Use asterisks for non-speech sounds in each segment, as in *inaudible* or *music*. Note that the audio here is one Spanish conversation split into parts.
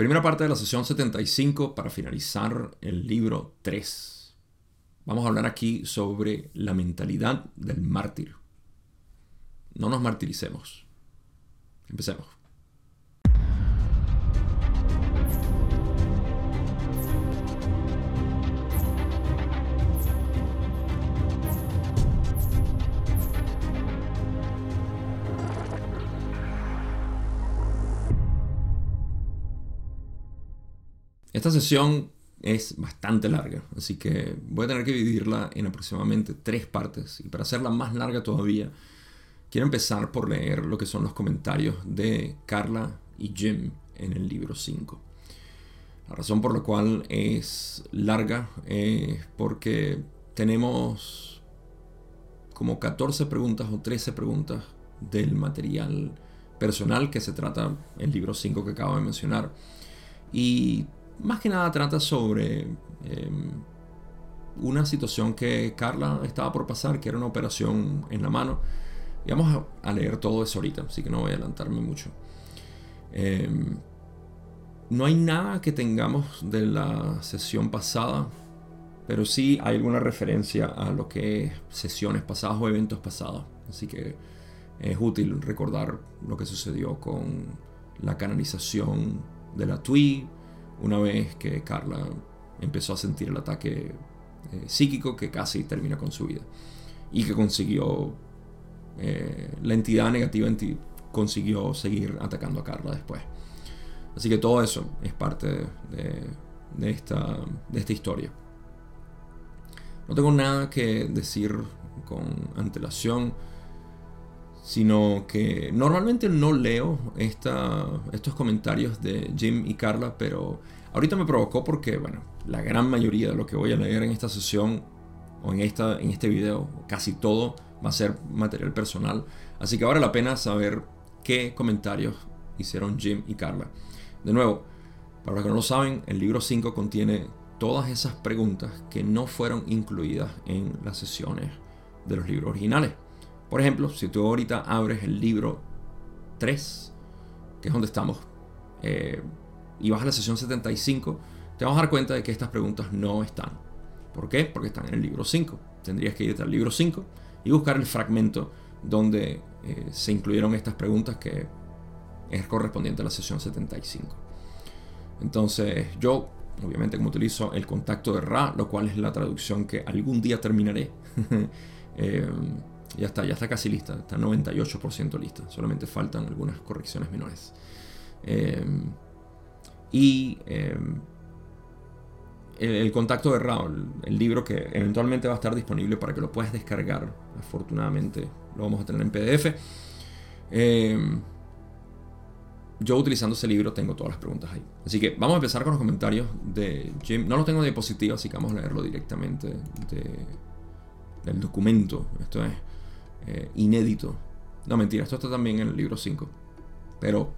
Primera parte de la sesión 75 para finalizar el libro 3. Vamos a hablar aquí sobre la mentalidad del mártir. No nos martiricemos. Empecemos. Esta sesión es bastante larga, así que voy a tener que dividirla en aproximadamente tres partes. Y para hacerla más larga todavía, quiero empezar por leer lo que son los comentarios de Carla y Jim en el libro 5. La razón por la cual es larga es porque tenemos como 14 preguntas o 13 preguntas del material personal que se trata el libro 5 que acabo de mencionar. Y más que nada trata sobre em, una situación que Carla estaba por pasar, que era una operación en la mano. Y vamos a, leer todo eso ahorita, así que no voy a adelantarme mucho. Em, no hay nada que tengamos de la sesión pasada, pero sí hay alguna referencia a lo que es sesiones pasadas o eventos pasados. Así que es útil recordar lo que sucedió con la canalización de la TWI, una vez que Carla empezó a sentir el ataque eh, psíquico que casi termina con su vida y que consiguió eh, la entidad negativa consiguió seguir atacando a Carla después. Así que todo eso es parte de, esta, de esta historia. No tengo nada que decir con antelación, sino que normalmente no leo estos comentarios de Jim y Carla, pero ahorita me provocó porque, bueno, la gran mayoría de lo que voy a leer en esta sesión o en, esta, en este video, casi todo, va a ser material personal. Así que vale la pena saber qué comentarios hicieron Jim y Carla. De nuevo, para los que no lo saben, el libro 5 contiene todas esas preguntas que no fueron incluidas en las sesiones de los libros originales. Por ejemplo, si tú ahorita abres el libro 3, que es donde estamos, eh, y vas a la sesión 75, te vas a dar cuenta de que estas preguntas no están. ¿Por qué? Porque están en el libro 5. Tendrías que irte al libro 5 y buscar el fragmento donde eh, se incluyeron estas preguntas que es correspondiente a la sesión 75. Entonces yo, obviamente como utilizo el contacto de Ra, lo cual es la traducción que algún día terminaré, *laughs* eh, ya está, ya está casi lista, está 98% lista, solamente faltan algunas correcciones menores. Eh, y eh, el, contacto de Raúl, el libro que eventualmente va a estar disponible para que lo puedas descargar, afortunadamente lo vamos a tener en PDF. Eh, yo utilizando ese libro tengo todas las preguntas ahí. Así que vamos a empezar con los comentarios de Jim. No los tengo de diapositiva, así que vamos a leerlo directamente del documento. Esto es eh, inédito. No, mentira, esto está también en el libro 5. Pero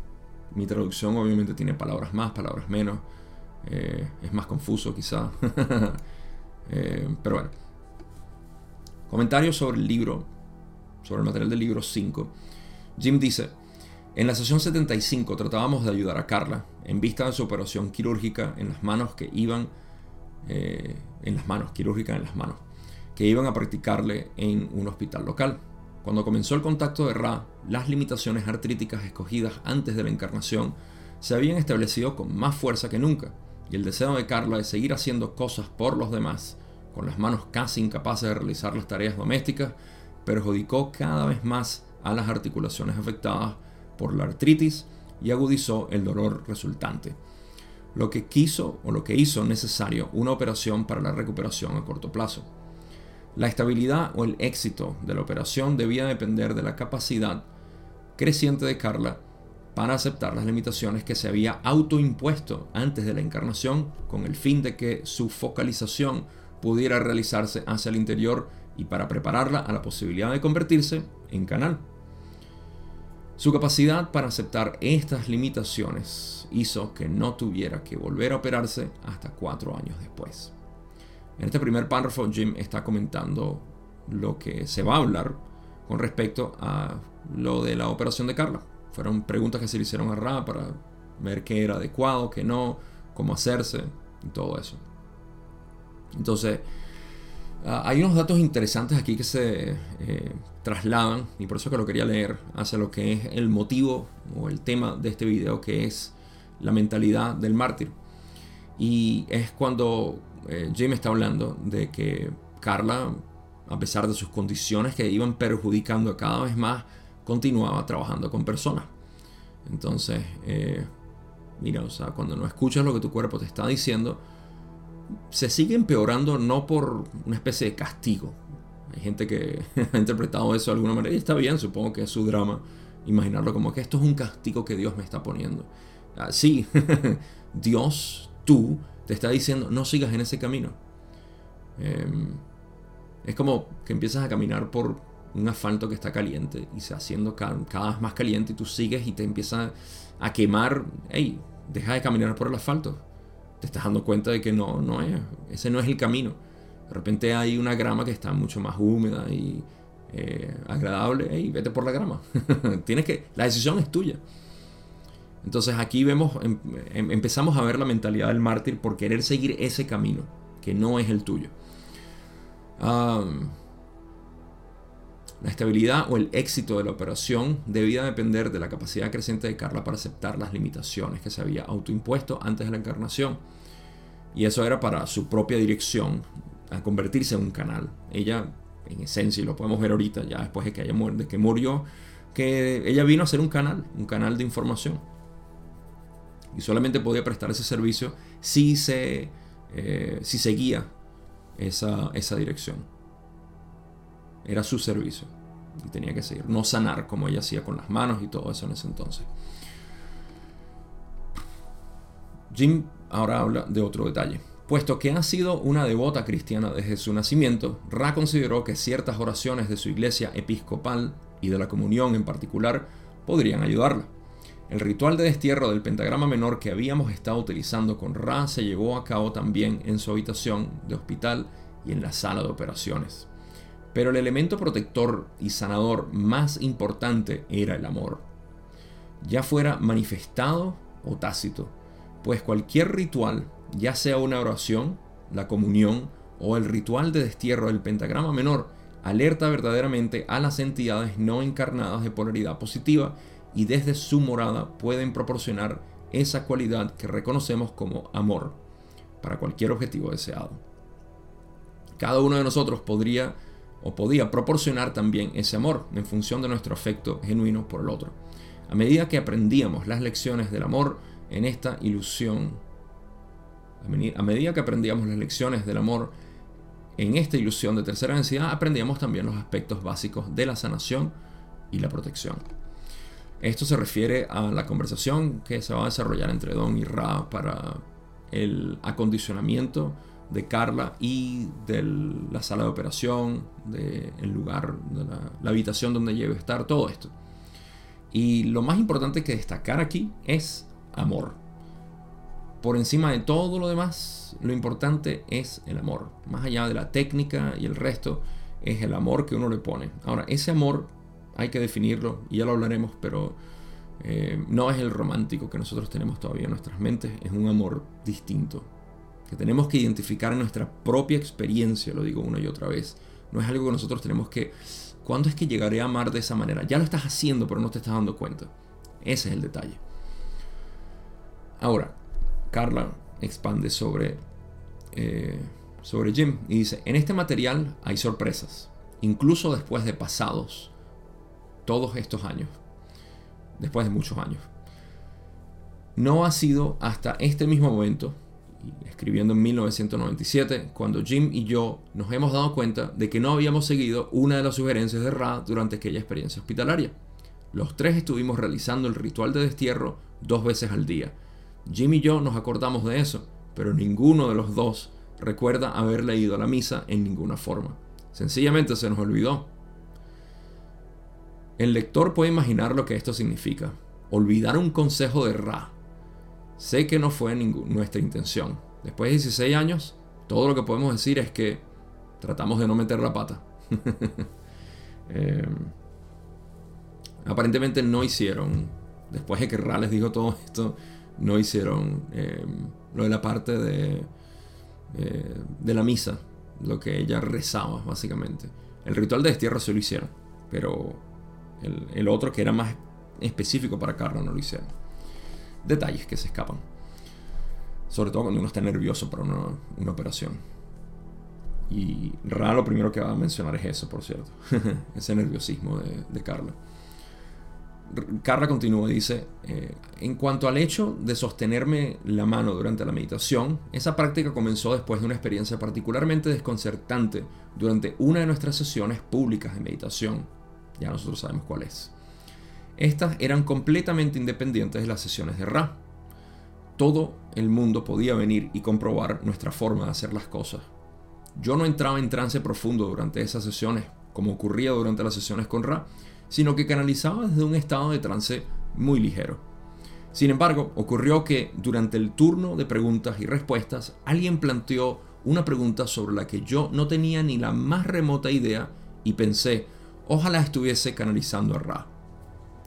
mi traducción obviamente tiene palabras más, palabras menos. Eh, es más confuso quizá. *laughs* Eh, pero bueno. Comentarios sobre el libro, sobre el material del libro 5. Jim dice, en la sesión 75 tratábamos de ayudar a Carla en vista de su operación quirúrgica en las manos que iban, en las manos, quirúrgica en las manos, que iban a practicarle en un hospital local. Cuando comenzó el contacto de Ra, las limitaciones artríticas escogidas antes de la encarnación se habían establecido con más fuerza que nunca, y el deseo de Carla de seguir haciendo cosas por los demás, con las manos casi incapaces de realizar las tareas domésticas, perjudicó cada vez más a las articulaciones afectadas por la artritis y agudizó el dolor resultante. Lo que quiso o lo que hizo necesario una operación para la recuperación a corto plazo. La estabilidad o el éxito de la operación debía depender de la capacidad creciente de Carla para aceptar las limitaciones que se había autoimpuesto antes de la encarnación con el fin de que su focalización pudiera realizarse hacia el interior y para prepararla a la posibilidad de convertirse en canal. Su capacidad para aceptar estas limitaciones hizo que no tuviera que volver a operarse hasta cuatro años después. En este primer párrafo, Jim está comentando lo que se va a hablar con respecto a lo de la operación de Carla. Fueron preguntas que se le hicieron a Ra para ver qué era adecuado, qué no, cómo hacerse y todo eso. Entonces, ah, hay unos datos interesantes aquí que se eh, trasladan, y por eso que lo quería leer, hacia lo que es el motivo o el tema de este video, que es la mentalidad del mártir. Y es cuando eh, Jim está hablando de que Carla, a pesar de sus condiciones que iban perjudicando cada vez más, continuaba trabajando con personas. Entonces, eh, mira, o sea, cuando no escuchas lo que tu cuerpo te está diciendo, se sigue empeorando no por una especie de castigo. Hay gente que *laughs* ha interpretado eso de alguna manera y está bien, supongo que es su drama imaginarlo como que esto es un castigo que Dios me está poniendo. Ah, sí, *laughs* Dios, tú, te está diciendo, no sigas en ese camino. Em, es como que empiezas a caminar por un asfalto que está caliente y se haciendo cada, vez más caliente y tú sigues y te empieza a quemar. Hey, deja de caminar por el asfalto. Te estás dando cuenta de que no, no es, ese no es el camino. De repente hay una grama que está mucho más húmeda y eh, agradable. Hey, vete por la grama. *laughs* Tienes que, la decisión es tuya. Entonces aquí vemos, em, em, empezamos a ver la mentalidad del mártir por querer seguir ese camino, que no es el tuyo. La estabilidad o el éxito de la operación debía depender de la capacidad creciente de Carla para aceptar las limitaciones que se había autoimpuesto antes de la encarnación. Y eso era para su propia dirección, a convertirse en un canal. Ella, en esencia, y lo podemos ver ahorita, ya después de que, haya de que murió, que ella vino a ser un canal, un canal de información. Y solamente podía prestar ese servicio si se, eh, si seguía esa, esa dirección. Era su servicio. Y tenía que seguir. No sanar como ella hacía con las manos y todo eso en ese entonces. Jim ahora habla de otro detalle. Puesto que ha sido una devota cristiana desde su nacimiento, Ra consideró que ciertas oraciones de su iglesia episcopal y de la comunión en particular podrían ayudarla. El ritual de destierro del pentagrama menor que habíamos estado utilizando con Ra se llevó a cabo también en su habitación de hospital y en la sala de operaciones. Pero el elemento protector y sanador más importante era el amor, ya fuera manifestado o tácito, pues cualquier ritual, ya sea una oración, la comunión o el ritual de destierro del pentagrama menor, alerta verdaderamente a las entidades no encarnadas de polaridad positiva y desde su morada pueden proporcionar esa cualidad que reconocemos como amor para cualquier objetivo deseado. Cada uno de nosotros podría o podía proporcionar también ese amor en función de nuestro afecto genuino por el otro. A medida que aprendíamos las lecciones del amor en esta ilusión, a medida que aprendíamos las lecciones del amor en esta ilusión de tercera densidad, aprendíamos también los aspectos básicos de la sanación y la protección. Esto se refiere a la conversación que se va a desarrollar entre Don y Ra para el acondicionamiento de Carla y de la sala de operación, del lugar, de la, habitación donde debe estar, todo esto. Y lo más importante que destacar aquí es amor. Por encima de todo lo demás, lo importante es el amor. Más allá de la técnica y el resto, es el amor que uno le pone. Ahora, ese amor hay que definirlo, y ya lo hablaremos, pero eh, no es el romántico que nosotros tenemos todavía en nuestras mentes, es un amor distinto, que tenemos que identificar en nuestra propia experiencia, lo digo una y otra vez. No es algo que nosotros tenemos que... ¿Cuándo es que llegaré a amar de esa manera? Ya lo estás haciendo, pero no te estás dando cuenta. Ese es el detalle. Ahora, Carla expande sobre, eh, sobre Jim y dice, en este material hay sorpresas, incluso después de pasados todos estos años, después de muchos años. No ha sido hasta este mismo momento escribiendo en 1997, cuando Jim y yo nos hemos dado cuenta de que no habíamos seguido una de las sugerencias de Ra durante aquella experiencia hospitalaria. Los tres estuvimos realizando el ritual de destierro dos veces al día. Jim y yo nos acordamos de eso, pero ninguno de los dos recuerda haber leído la misa en ninguna forma. Sencillamente se nos olvidó. El lector puede imaginar lo que esto significa. Olvidar un consejo de Ra Sé que no fue nuestra intención. Después de 16 años, todo lo que podemos decir es que tratamos de no meter la pata. *laughs* Em, aparentemente no hicieron, después de que Ra les dijo todo esto, no hicieron eh, lo de la parte de, eh, de la misa, lo que ella rezaba básicamente. El ritual de destierro sí lo hicieron, pero el, otro que era más específico para Carla no lo hicieron. Detalles que se escapan. Sobre todo cuando uno está nervioso para una, operación. Y Ra lo primero que va a mencionar es eso, por cierto. *laughs* Ese nerviosismo de Carla. Carla continúa y dice, eh, en cuanto al hecho de sostenerme la mano durante la meditación, esa práctica comenzó después de una experiencia particularmente desconcertante durante una de nuestras sesiones públicas de meditación. Ya nosotros sabemos cuál es. Estas eran completamente independientes de las sesiones de Ra. Todo el mundo podía venir y comprobar nuestra forma de hacer las cosas. Yo no entraba en trance profundo durante esas sesiones, como ocurría durante las sesiones con Ra, sino que canalizaba desde un estado de trance muy ligero. Sin embargo, ocurrió que durante el turno de preguntas y respuestas, alguien planteó una pregunta sobre la que yo no tenía ni la más remota idea y pensé, ojalá estuviese canalizando a Ra.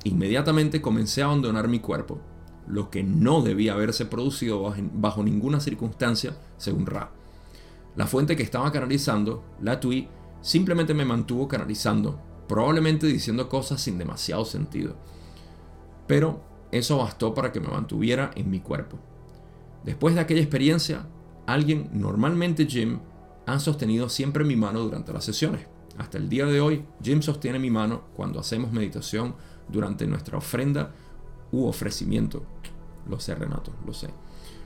Inmediatamente comencé a abandonar mi cuerpo, lo que no debía haberse producido bajo ninguna circunstancia, según Ra. La fuente que estaba canalizando, la Tui, simplemente me mantuvo canalizando, probablemente diciendo cosas sin demasiado sentido. Pero eso bastó para que me mantuviera en mi cuerpo. Después de aquella experiencia, alguien, normalmente Jim, ha sostenido siempre mi mano durante las sesiones. Hasta el día de hoy, Jim sostiene mi mano cuando hacemos meditación durante nuestra ofrenda u ofrecimiento. Lo sé, Renato, lo sé.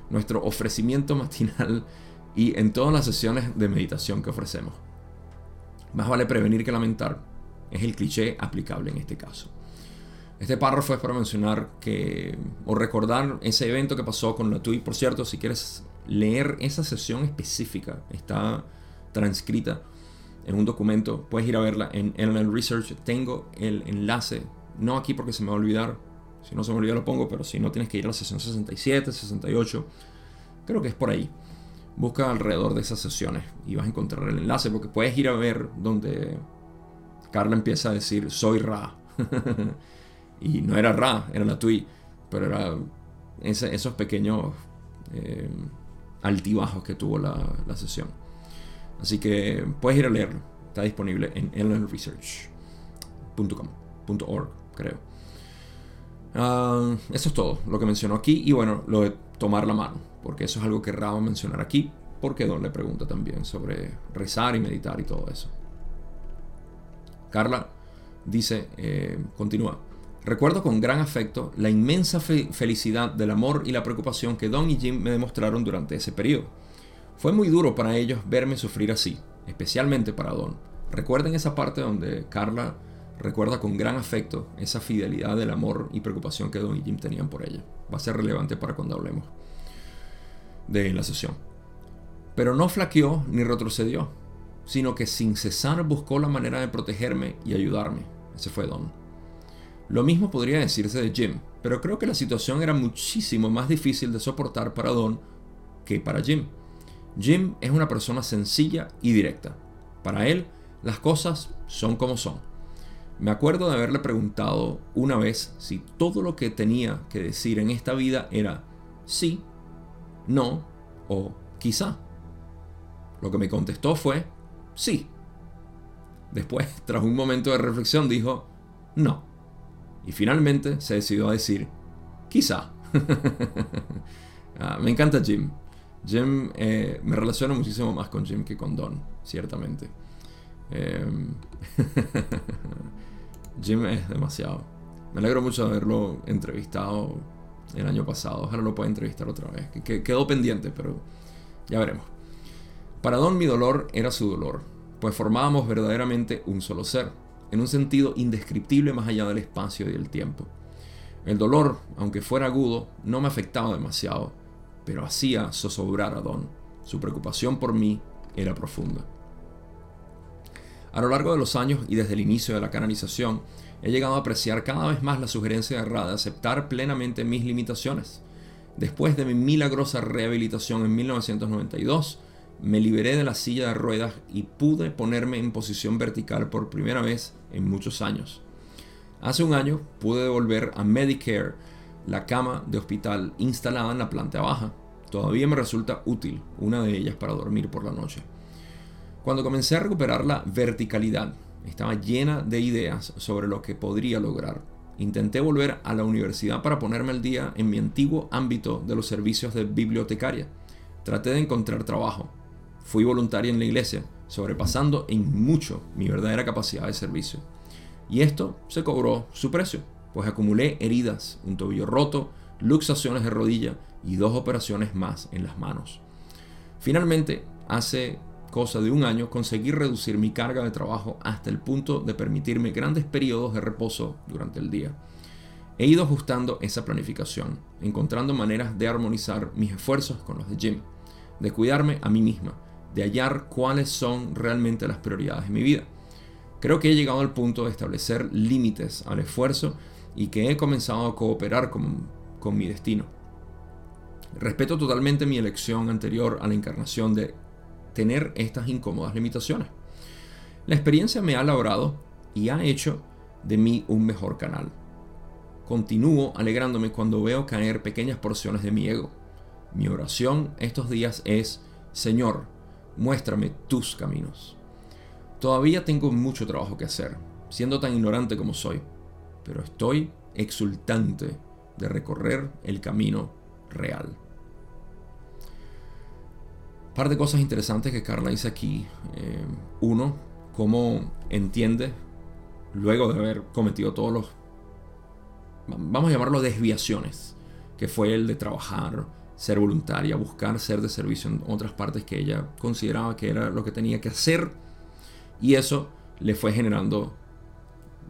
Nuestro ofrecimiento matinal y en todas las sesiones de meditación que ofrecemos. Más vale prevenir que lamentar, es el cliché aplicable en este caso. Este párrafo es para mencionar que, o recordar ese evento que pasó con la TUI. Por cierto, si quieres leer esa sesión específica, está transcrita en un documento, puedes ir a verla en LNL Research. Tengo el enlace, no aquí porque se me va a olvidar, si no se me olvida lo pongo, pero si no tienes que ir a la sesión 67, 68, creo que es por ahí. Busca alrededor de esas sesiones y vas a encontrar el enlace porque puedes ir a ver donde Carla empieza a decir, soy Ra. *laughs* y no era Ra, era la Tui, pero era esos pequeños eh, altibajos que tuvo la, sesión. Así que puedes ir a leerlo. Está disponible en ellenresearch.com.org, creo. Ah, eso es todo lo que mencionó aquí. Y bueno, lo de tomar la mano, porque eso es algo que Ra va a mencionar aquí, porque Don le pregunta también sobre rezar y meditar y todo eso. Carla dice, eh, continúa, recuerdo con gran afecto la inmensa felicidad del amor y la preocupación que Don y Jim me demostraron durante ese periodo. Fue muy duro para ellos verme sufrir así, especialmente para Don. Recuerden esa parte donde Carla recuerda con gran afecto esa fidelidad del amor y preocupación que Don y Jim tenían por ella. Va a ser relevante para cuando hablemos de la sesión. Pero no flaqueó ni retrocedió sino que sin cesar buscó la manera de protegerme y ayudarme. Ese fue Don. Lo mismo podría decirse de Jim, pero creo que la situación era muchísimo más difícil de soportar para Don que para Jim. Jim es una persona sencilla y directa. Para él, las cosas son como son. Me acuerdo de haberle preguntado una vez si todo lo que tenía que decir en esta vida era sí, no o quizá. Lo que me contestó fue sí. Después, *laughs* tras un momento de reflexión, dijo, no. Y finalmente se decidió a decir, quizá. *laughs* Ah, me encanta Jim. Jim, eh, me relaciono muchísimo más con Jim que con Don, ciertamente. Em, *laughs* Jim es demasiado. Me alegro mucho de haberlo entrevistado el año pasado. Ojalá lo pueda entrevistar otra vez. Que quedó pendiente, pero ya veremos. Para Don mi dolor era su dolor, pues formábamos verdaderamente un solo ser, en un sentido indescriptible más allá del espacio y el tiempo. El dolor, aunque fuera agudo, no me afectaba demasiado, pero hacía zozobrar a Don. Su preocupación por mí era profunda. A lo largo de los años y desde el inicio de la canalización, he llegado a apreciar cada vez más la sugerencia de de aceptar plenamente mis limitaciones. Después de mi milagrosa rehabilitación en 1992, me liberé de la silla de ruedas y pude ponerme en posición vertical por primera vez en muchos años. Hace un año pude devolver a Medicare la cama de hospital instalada en la planta baja. Todavía me resulta útil una de ellas para dormir por la noche. Cuando comencé a recuperar la verticalidad, estaba llena de ideas sobre lo que podría lograr. Intenté volver a la universidad para ponerme al día en mi antiguo ámbito de los servicios de bibliotecaria. Traté de encontrar trabajo. Fui voluntaria en la iglesia, sobrepasando en mucho mi verdadera capacidad de servicio. Y esto se cobró su precio, pues acumulé heridas, un tobillo roto, luxaciones de rodilla y dos operaciones más en las manos. Finalmente, hace cosa de un año, conseguí reducir mi carga de trabajo hasta el punto de permitirme grandes periodos de reposo durante el día. He ido ajustando esa planificación, encontrando maneras de armonizar mis esfuerzos con los de Jim, de cuidarme a mí misma, de hallar cuáles son realmente las prioridades de mi vida. Creo que he llegado al punto de establecer límites al esfuerzo y que he comenzado a cooperar con, con mi destino. Respeto totalmente mi elección anterior a la encarnación de tener estas incómodas limitaciones. La experiencia me ha labrado y ha hecho de mí un mejor canal. Continúo alegrándome cuando veo caer pequeñas porciones de mi ego. Mi oración estos días es, Señor, muéstrame tus caminos. Todavía tengo mucho trabajo que hacer, siendo tan ignorante como soy, pero estoy exultante de recorrer el camino real par de cosas interesantes que Carla dice aquí. Eh, uno, cómo entiende, luego de haber cometido todos los, vamos a llamarlo desviaciones, que fue el de trabajar, ser voluntaria, buscar ser de servicio en otras partes que ella consideraba que era lo que tenía que hacer. Y eso le fue generando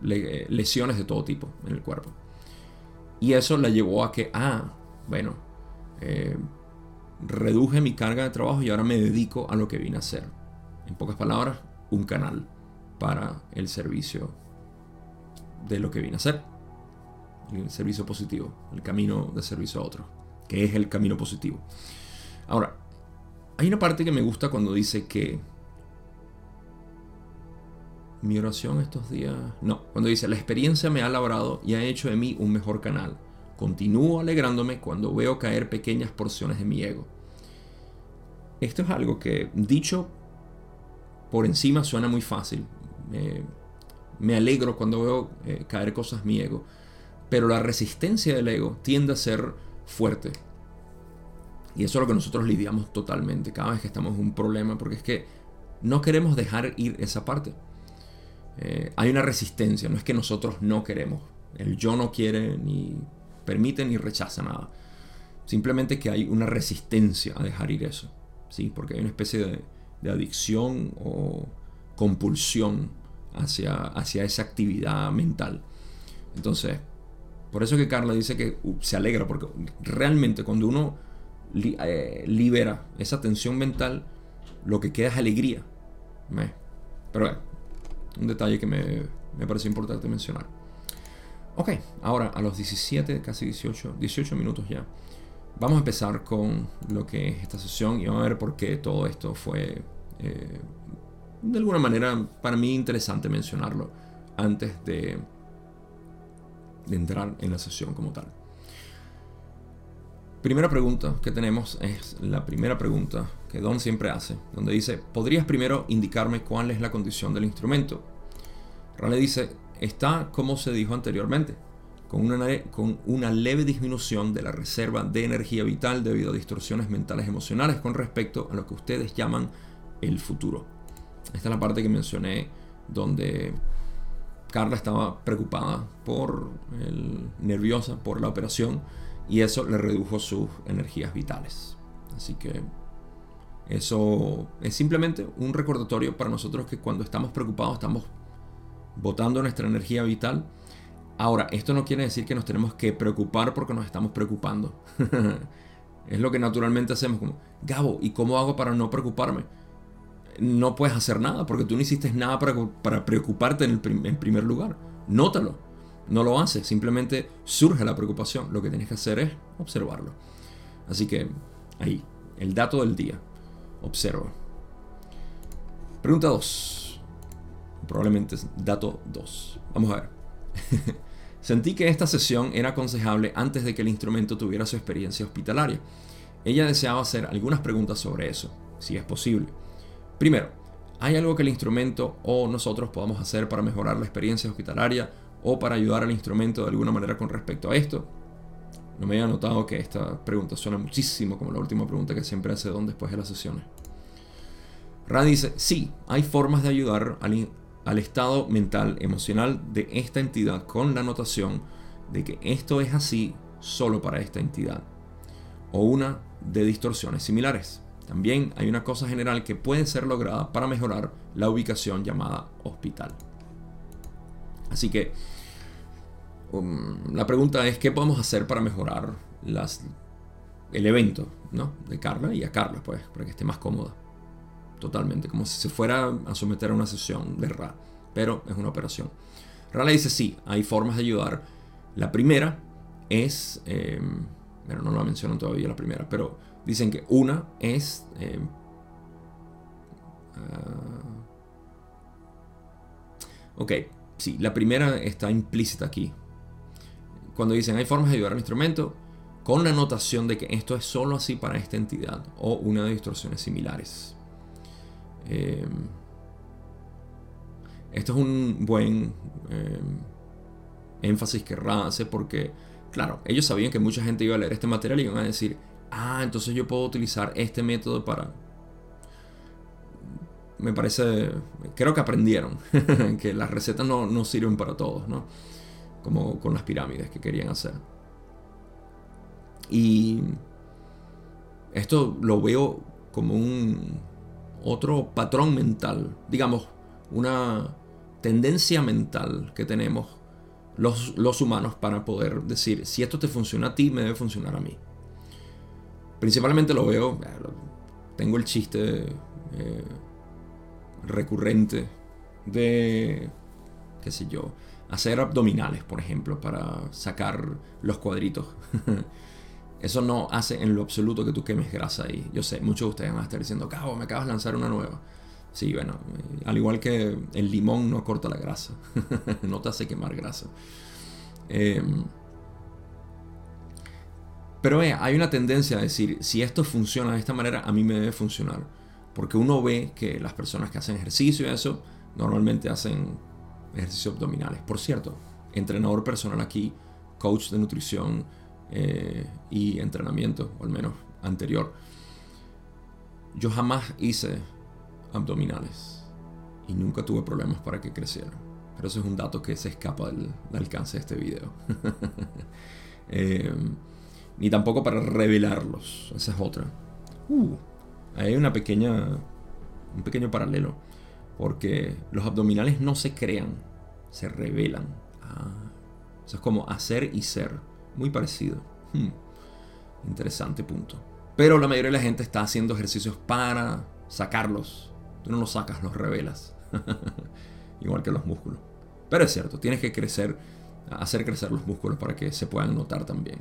lesiones de todo tipo en el cuerpo. Y eso la llevó a que, ah, bueno, eh, reduje mi carga de trabajo y ahora me dedico a lo que vine a hacer. En pocas palabras, un canal para el servicio de lo que vine a hacer. El servicio positivo, el camino de servicio a otro, que es el camino positivo. Ahora, hay una parte que me gusta cuando dice que mi oración estos días, no, cuando dice la experiencia me ha labrado y ha hecho de mí un mejor canal Continúo alegrándome cuando veo caer pequeñas porciones de mi ego. Esto es algo que, dicho por encima, suena muy fácil. me alegro cuando veo eh, caer cosas mi ego. Pero la resistencia del ego tiende a ser fuerte. Y eso es lo que nosotros lidiamos totalmente cada vez que estamos en un problema, porque es que no queremos dejar ir esa parte. Eh, hay una resistencia, no es que nosotros no queremos. El yo no quiere ni permite ni rechaza nada. Simplemente que hay una resistencia a dejar ir eso. ¿sí? Porque hay una especie de, adicción o compulsión hacia, hacia esa actividad mental. Entonces, por eso que Carla dice que uh, se alegra, porque realmente cuando uno eh, libera esa tensión mental, lo que queda es alegría. Pero bueno, un detalle que me, me parece importante mencionar. Ok, ahora a los 17, casi 18, 18 minutos ya, vamos a empezar con lo que es esta sesión y vamos a ver por qué todo esto fue eh, de alguna manera para mí interesante mencionarlo antes de, de entrar en la sesión como tal. Primera pregunta que tenemos es la primera pregunta que Don siempre hace, donde dice, ¿podrías primero indicarme cuál es la condición del instrumento? Rale dice, está como se dijo anteriormente, con una, con una leve disminución de la reserva de energía vital debido a distorsiones mentales emocionales con respecto a lo que ustedes llaman el futuro. Esta es la parte que mencioné donde Carla estaba preocupada por nerviosa por la operación y eso le redujo sus energías vitales. Así que eso es simplemente un recordatorio para nosotros que cuando estamos preocupados estamos botando nuestra energía vital. Ahora, esto no quiere decir que nos tenemos que preocupar porque nos estamos preocupando. *laughs* es lo que naturalmente hacemos, como, Gabo, ¿y cómo hago para no preocuparme? No puedes hacer nada porque tú no hiciste nada para, para preocuparte en, en primer lugar. Nótalo. No lo haces, simplemente surge la preocupación. Lo que tienes que hacer es observarlo. Así que ahí, el dato del día. Observa. Pregunta 2 probablemente es dato 2. Vamos a ver. *laughs* Sentí que esta sesión era aconsejable antes de que el instrumento tuviera su experiencia hospitalaria. Ella deseaba hacer algunas preguntas sobre eso, si es posible. Primero, ¿hay algo que el instrumento o nosotros podamos hacer para mejorar la experiencia hospitalaria o para ayudar al instrumento de alguna manera con respecto a esto? No me había notado que esta pregunta suena muchísimo como la última pregunta que siempre hace Don después de las sesiones. Ra dice, sí, hay formas de ayudar al, al estado mental, emocional de esta entidad con la anotación de que esto es así solo para esta entidad. O una de distorsiones similares. También hay una cosa general que puede ser lograda para mejorar la ubicación llamada hospital. Así que um, la pregunta es, ¿qué podemos hacer para mejorar las, el evento ¿no? de Carla y a Carla, pues, para que esté más cómoda? Totalmente, como si se fuera a someter a una sesión de Ra, pero es una operación. Ra le dice, sí, hay formas de ayudar. La primera es, eh, bueno, no lo mencionan todavía la primera, pero dicen que una es... Eh, ok, sí, la primera está implícita aquí. Cuando dicen hay formas de ayudar al instrumento, con la anotación de que esto es solo así para esta entidad o una de distorsiones similares. Eh, esto es un buen eh, énfasis que Ra hace porque, claro, ellos sabían que mucha gente iba a leer este material y iban a decir, ah, entonces yo puedo utilizar este método para... Me parece, creo que aprendieron *laughs* que las recetas no, no sirven para todos, ¿no? Como con las pirámides que querían hacer. Y esto lo veo como un otro patrón mental, digamos, una tendencia mental que tenemos los, los, humanos para poder decir, si esto te funciona a ti, me debe funcionar a mí. Principalmente lo veo, tengo el chiste eh, recurrente de, qué sé yo, hacer abdominales, por ejemplo, para sacar los cuadritos. *laughs* Eso no hace en lo absoluto que tú quemes grasa ahí. Yo sé, muchos de ustedes van a estar diciendo, cabo, me acabas de lanzar una nueva. Sí, bueno, al igual que el limón no corta la grasa, *laughs* no te hace quemar grasa. Em, pero hay una tendencia a decir, si esto funciona de esta manera, a mí me debe funcionar. Porque uno ve que las personas que hacen ejercicio y eso, normalmente hacen ejercicios abdominales. Por cierto, entrenador personal aquí, coach de nutrición, eh, y entrenamiento, o al menos anterior, yo jamás hice abdominales y nunca tuve problemas para que crecieran. Pero eso es un dato que se escapa del, alcance de este video. *laughs* Eh, ni tampoco para revelarlos. Esa es otra. Uh, hay una pequeña, un pequeño paralelo. Porque los abdominales no se crean, se revelan. Ah, eso es como hacer y ser. Muy parecido. Hmm. Interesante punto. Pero la mayoría de la gente está haciendo ejercicios para sacarlos. Tú no los sacas, los revelas. *laughs* Igual que los músculos. Pero es cierto, tienes que crecer, hacer crecer los músculos para que se puedan notar también.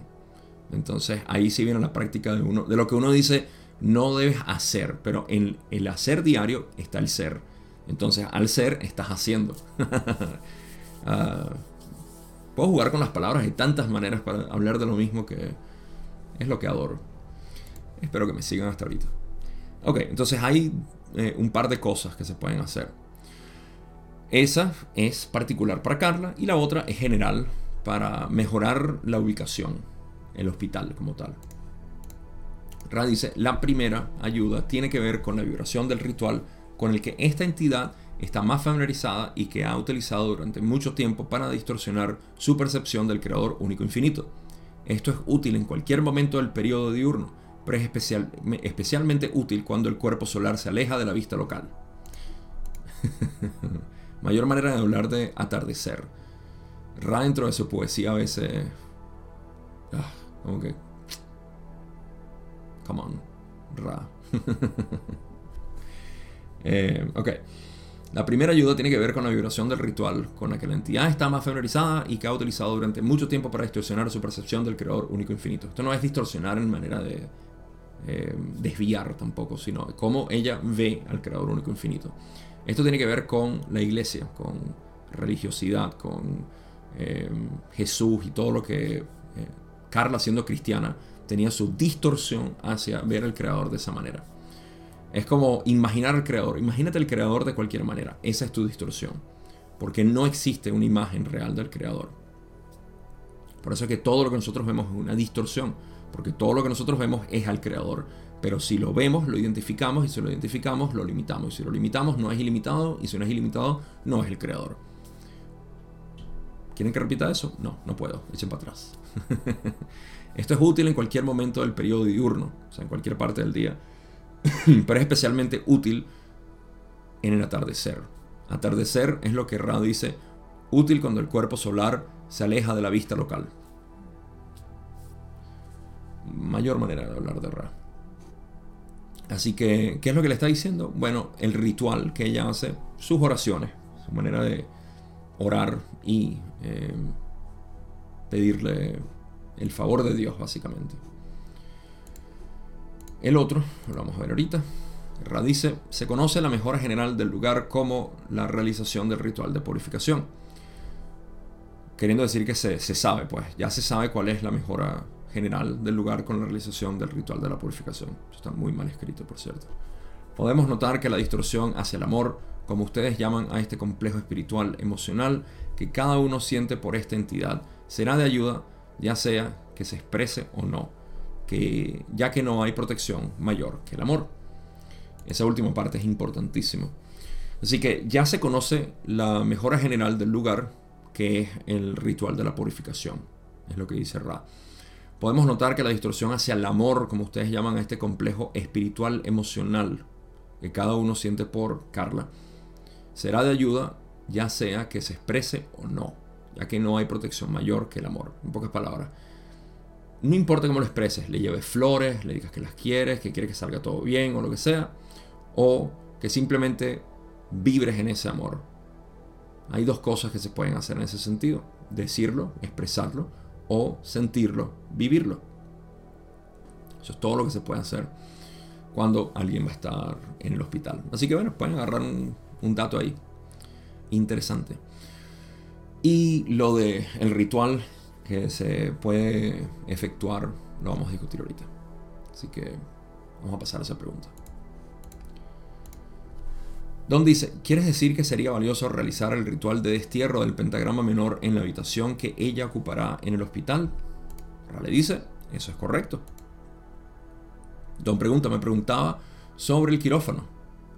Entonces ahí sí viene la práctica de uno, de lo que uno dice no debes hacer, pero en el hacer diario está el ser. Entonces al ser estás haciendo. *laughs* Ah, Puedo jugar con las palabras, hay tantas maneras para hablar de lo mismo que es lo que adoro. Espero que me sigan hasta ahorita. Ok, entonces hay eh, un par de cosas que se pueden hacer. Esa es particular para Carla y la otra es general para mejorar la ubicación, el hospital como tal. Ra dice, la primera ayuda tiene que ver con la vibración del ritual con el que esta entidad está más familiarizada y que ha utilizado durante mucho tiempo para distorsionar su percepción del creador único infinito. Esto es útil en cualquier momento del periodo diurno, pero es especial, especialmente útil cuando el cuerpo solar se aleja de la vista local. *laughs* Mayor manera de hablar de atardecer. Ra dentro de su poesía a veces... Ah, como que... Come on, Ra. *laughs* eh, ok. La primera ayuda tiene que ver con la vibración del ritual, con la que la entidad está más familiarizada y que ha utilizado durante mucho tiempo para distorsionar su percepción del creador único infinito. Esto no es distorsionar en manera de eh, desviar tampoco, sino cómo ella ve al creador único infinito. Esto tiene que ver con la iglesia, con religiosidad, con eh, Jesús y todo lo que eh, Carla siendo cristiana tenía su distorsión hacia ver al creador de esa manera. Es como imaginar al creador. Imagínate el creador de cualquier manera. Esa es tu distorsión. Porque no existe una imagen real del creador. Por eso es que todo lo que nosotros vemos es una distorsión. Porque todo lo que nosotros vemos es al creador. Pero si lo vemos, lo identificamos y si lo identificamos, lo limitamos. Y si lo limitamos, no es ilimitado. Y si no es ilimitado, no es el creador. ¿Quieren que repita eso? No, no puedo. Echen para atrás. *laughs* Esto es útil en cualquier momento del periodo diurno, o sea, en cualquier parte del día. *clears throat* Pero es especialmente útil en el atardecer. Atardecer es lo que Ra dice, útil cuando el cuerpo solar se aleja de la vista local. Mayor manera de hablar de Ra. Así que, ¿qué es lo que le está diciendo? Bueno, el ritual que ella hace, sus oraciones, su manera de orar y eh, pedirle el favor de Dios, básicamente. El otro, lo vamos a ver ahorita, Radice, se conoce la mejora general del lugar como la realización del ritual de purificación. Queriendo decir que se, se sabe, pues, ya se sabe cuál es la mejora general del lugar con la realización del ritual de la purificación. Está muy mal escrito, por cierto. Podemos notar que la distorsión hacia el amor, como ustedes llaman a este complejo espiritual emocional que cada uno siente por esta entidad, será de ayuda ya sea que se exprese o no, que ya que no hay protección mayor que el amor. Esa última parte es importantísima. Así que ya se conoce la mejora general del lugar, que es el ritual de la purificación, es lo que dice Ra. Podemos notar que la distorsión hacia el amor, como ustedes llaman a este complejo espiritual emocional que cada uno siente por Carla, será de ayuda ya sea que se exprese o no ya que no hay protección mayor que el amor. En pocas palabras. No importa cómo lo expreses, le lleves flores, le digas que las quieres, que quieres que salga todo bien o lo que sea, o que simplemente vibres en ese amor. Hay dos cosas que se pueden hacer en ese sentido, decirlo, expresarlo, o sentirlo, vivirlo. Eso es todo lo que se puede hacer cuando alguien va a estar en el hospital. Así que bueno, pueden agarrar un, un dato ahí. Interesante. Y lo de el ritual que se puede efectuar lo vamos a discutir ahorita. Así que vamos a pasar a esa pregunta. Don dice, ¿quieres decir que sería valioso realizar el ritual de destierro del pentagrama menor en la habitación que ella ocupará en el hospital? Rale dice, eso es correcto. Don pregunta, me preguntaba sobre el quirófano.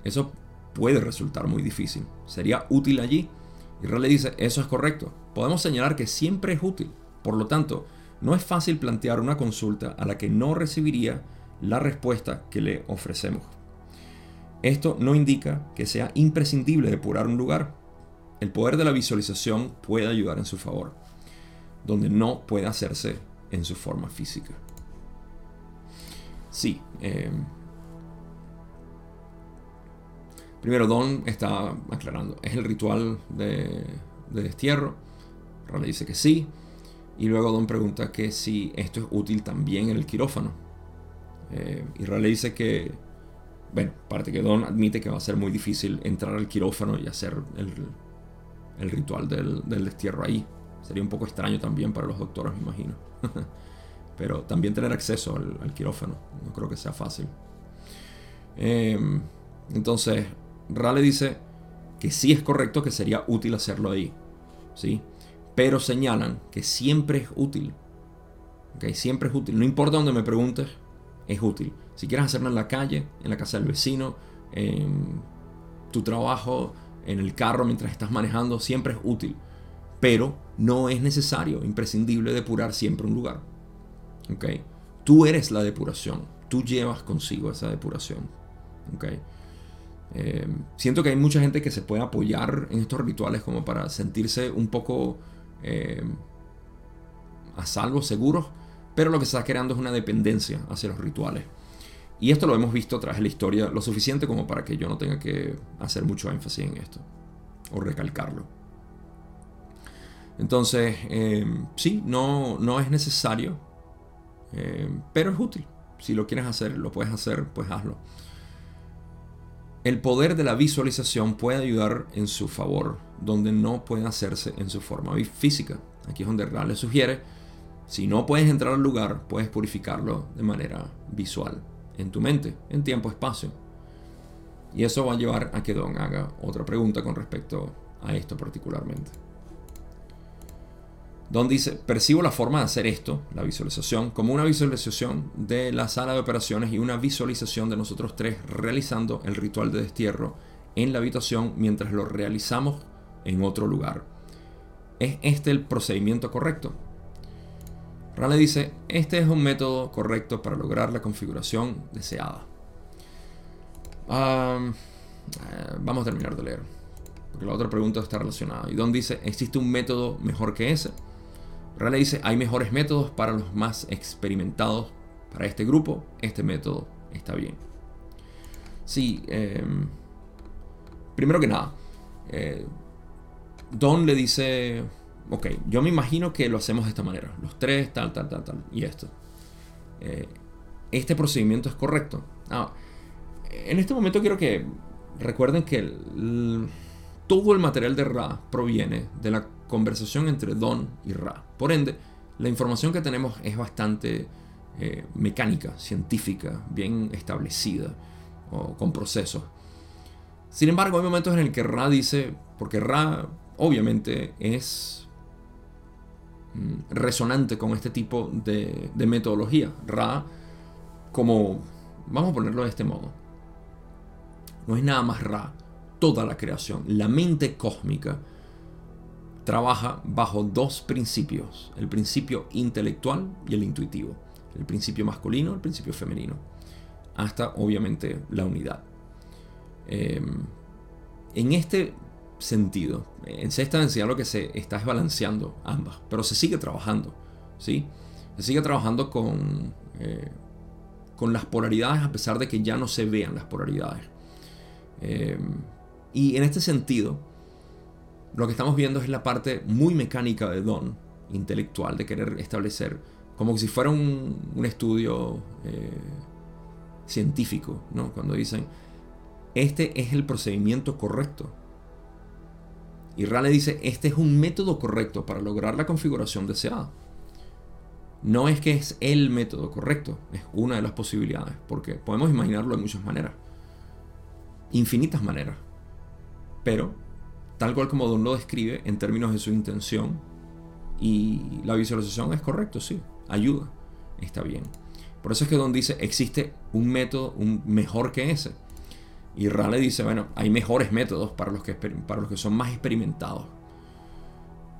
Eso puede resultar muy difícil. ¿Sería útil allí? Israel le dice, eso es correcto. Podemos señalar que siempre es útil. Por lo tanto, no es fácil plantear una consulta a la que no recibiría la respuesta que le ofrecemos. Esto no indica que sea imprescindible depurar un lugar. El poder de la visualización puede ayudar en su favor, donde no puede hacerse en su forma física. Sí, eh, Primero, Don está aclarando, ¿es el ritual de, destierro? Rale dice que sí. Y luego Don pregunta que si esto es útil también en el quirófano. Eh, Rale dice que, bueno, aparte que Don admite que va a ser muy difícil entrar al quirófano y hacer el, ritual del, destierro ahí. Sería un poco extraño también para los doctores, me imagino. *laughs* Pero también tener acceso al, quirófano, no creo que sea fácil. Eh, entonces, Rale dice que sí es correcto que sería útil hacerlo ahí, ¿sí? Pero señalan que siempre es útil. ¿okay? Siempre es útil. No importa donde me preguntes, es útil. Si quieres hacerlo en la calle, en la casa del vecino, en tu trabajo, en el carro mientras estás manejando, siempre es útil. Pero no es necesario, imprescindible depurar siempre un lugar. ¿okay? Tú eres la depuración. Tú llevas consigo esa depuración. ¿okay? Eh, siento que hay mucha gente que se puede apoyar en estos rituales como para sentirse un poco eh, a salvo, seguros, pero lo que se está creando es una dependencia hacia los rituales. Y esto lo hemos visto tras la historia lo suficiente como para que yo no tenga que hacer mucho énfasis en esto o recalcarlo. Entonces, eh, sí, no, no es necesario, pero es útil. Si lo quieres hacer, lo puedes hacer, pues hazlo el poder de la visualización puede ayudar en su favor, donde no puede hacerse en su forma física. Aquí es donde Ra le sugiere, si no puedes entrar al lugar, puedes purificarlo de manera visual, en tu mente, en tiempo-espacio. Y eso va a llevar a que Don haga otra pregunta con respecto a esto particularmente. Don dice, percibo la forma de hacer esto, la visualización, como una visualización de la sala de operaciones y una visualización de nosotros tres realizando el ritual de destierro en la habitación mientras lo realizamos en otro lugar. ¿Es este el procedimiento correcto? Rale dice, este es un método correcto para lograr la configuración deseada. Eh, vamos a terminar de leer, porque la otra pregunta está relacionada. Y Don dice, ¿existe un método mejor que ese? Rale dice, hay mejores métodos para los más experimentados. Para este grupo, este método está bien. Sí, em, primero que nada, eh, Don le dice, ok, yo me imagino que lo hacemos de esta manera, los tres, tal, tal, tal, tal, y esto. Eh, este procedimiento es correcto. Ah, en este momento quiero que recuerden que todo el material de Ra proviene de la conversación entre Don y Ra. Por ende, la información que tenemos es bastante eh, mecánica, científica, bien establecida, con procesos. Sin embargo, hay momentos en el que Ra dice, porque Ra obviamente es mm, resonante con este tipo de, metodología. Ra, como, vamos a ponerlo de este modo, no es nada más Ra, toda la creación, la mente cósmica, trabaja bajo dos principios, el principio intelectual y el intuitivo, el principio masculino, el principio femenino, hasta obviamente la unidad. Em, en este sentido. En sexta densidad lo que se está es balanceando ambas, pero se sigue trabajando, ¿sí? Se sigue trabajando con, eh, con las polaridades a pesar de que ya no se vean las polaridades. Eh, y en este sentido, lo que estamos viendo es la parte muy mecánica de Don, intelectual, de querer establecer, como si fuera un, un estudio eh, científico, ¿no? Cuando dicen, este es el procedimiento correcto y Rale dice, este es un método correcto para lograr la configuración deseada. No es que es el método correcto, es una de las posibilidades, porque podemos imaginarlo de muchas maneras. Infinitas maneras. Pero, tal cual como Don lo describe en términos de su intención, y la visualización es correcto, sí, ayuda, está bien. Por eso es que Don dice, existe un método un mejor que ese. Y Rale dice, bueno, hay mejores métodos para los que, para los que son más experimentados.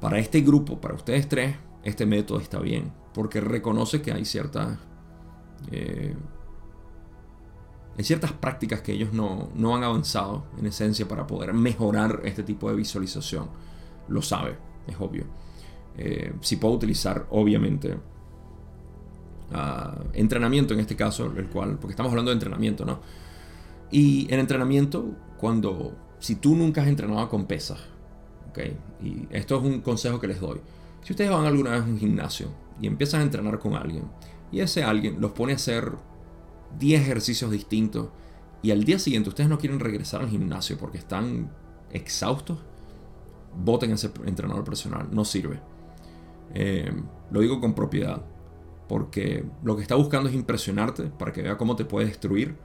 Para este grupo, para ustedes tres, este método está bien, porque reconoce que hay ciertas... Eh, hay ciertas prácticas que ellos no, han avanzado en esencia para poder mejorar este tipo de visualización. Lo sabe, es obvio. Eh, si puedo utilizar, obviamente, ah, entrenamiento en este caso, el cual, porque estamos hablando de entrenamiento, ¿no? Y en entrenamiento, cuando, si tú nunca has entrenado con pesas, ¿ok? Y esto es un consejo que les doy. Si ustedes van alguna vez a un gimnasio y empiezan a entrenar con alguien, y ese alguien los pone a hacer 10 ejercicios distintos, y al día siguiente ustedes no quieren regresar al gimnasio porque están exhaustos, voten a ese entrenador personal, no sirve. Eh, lo digo con propiedad, porque lo que está buscando es impresionarte para que vea cómo te puede destruir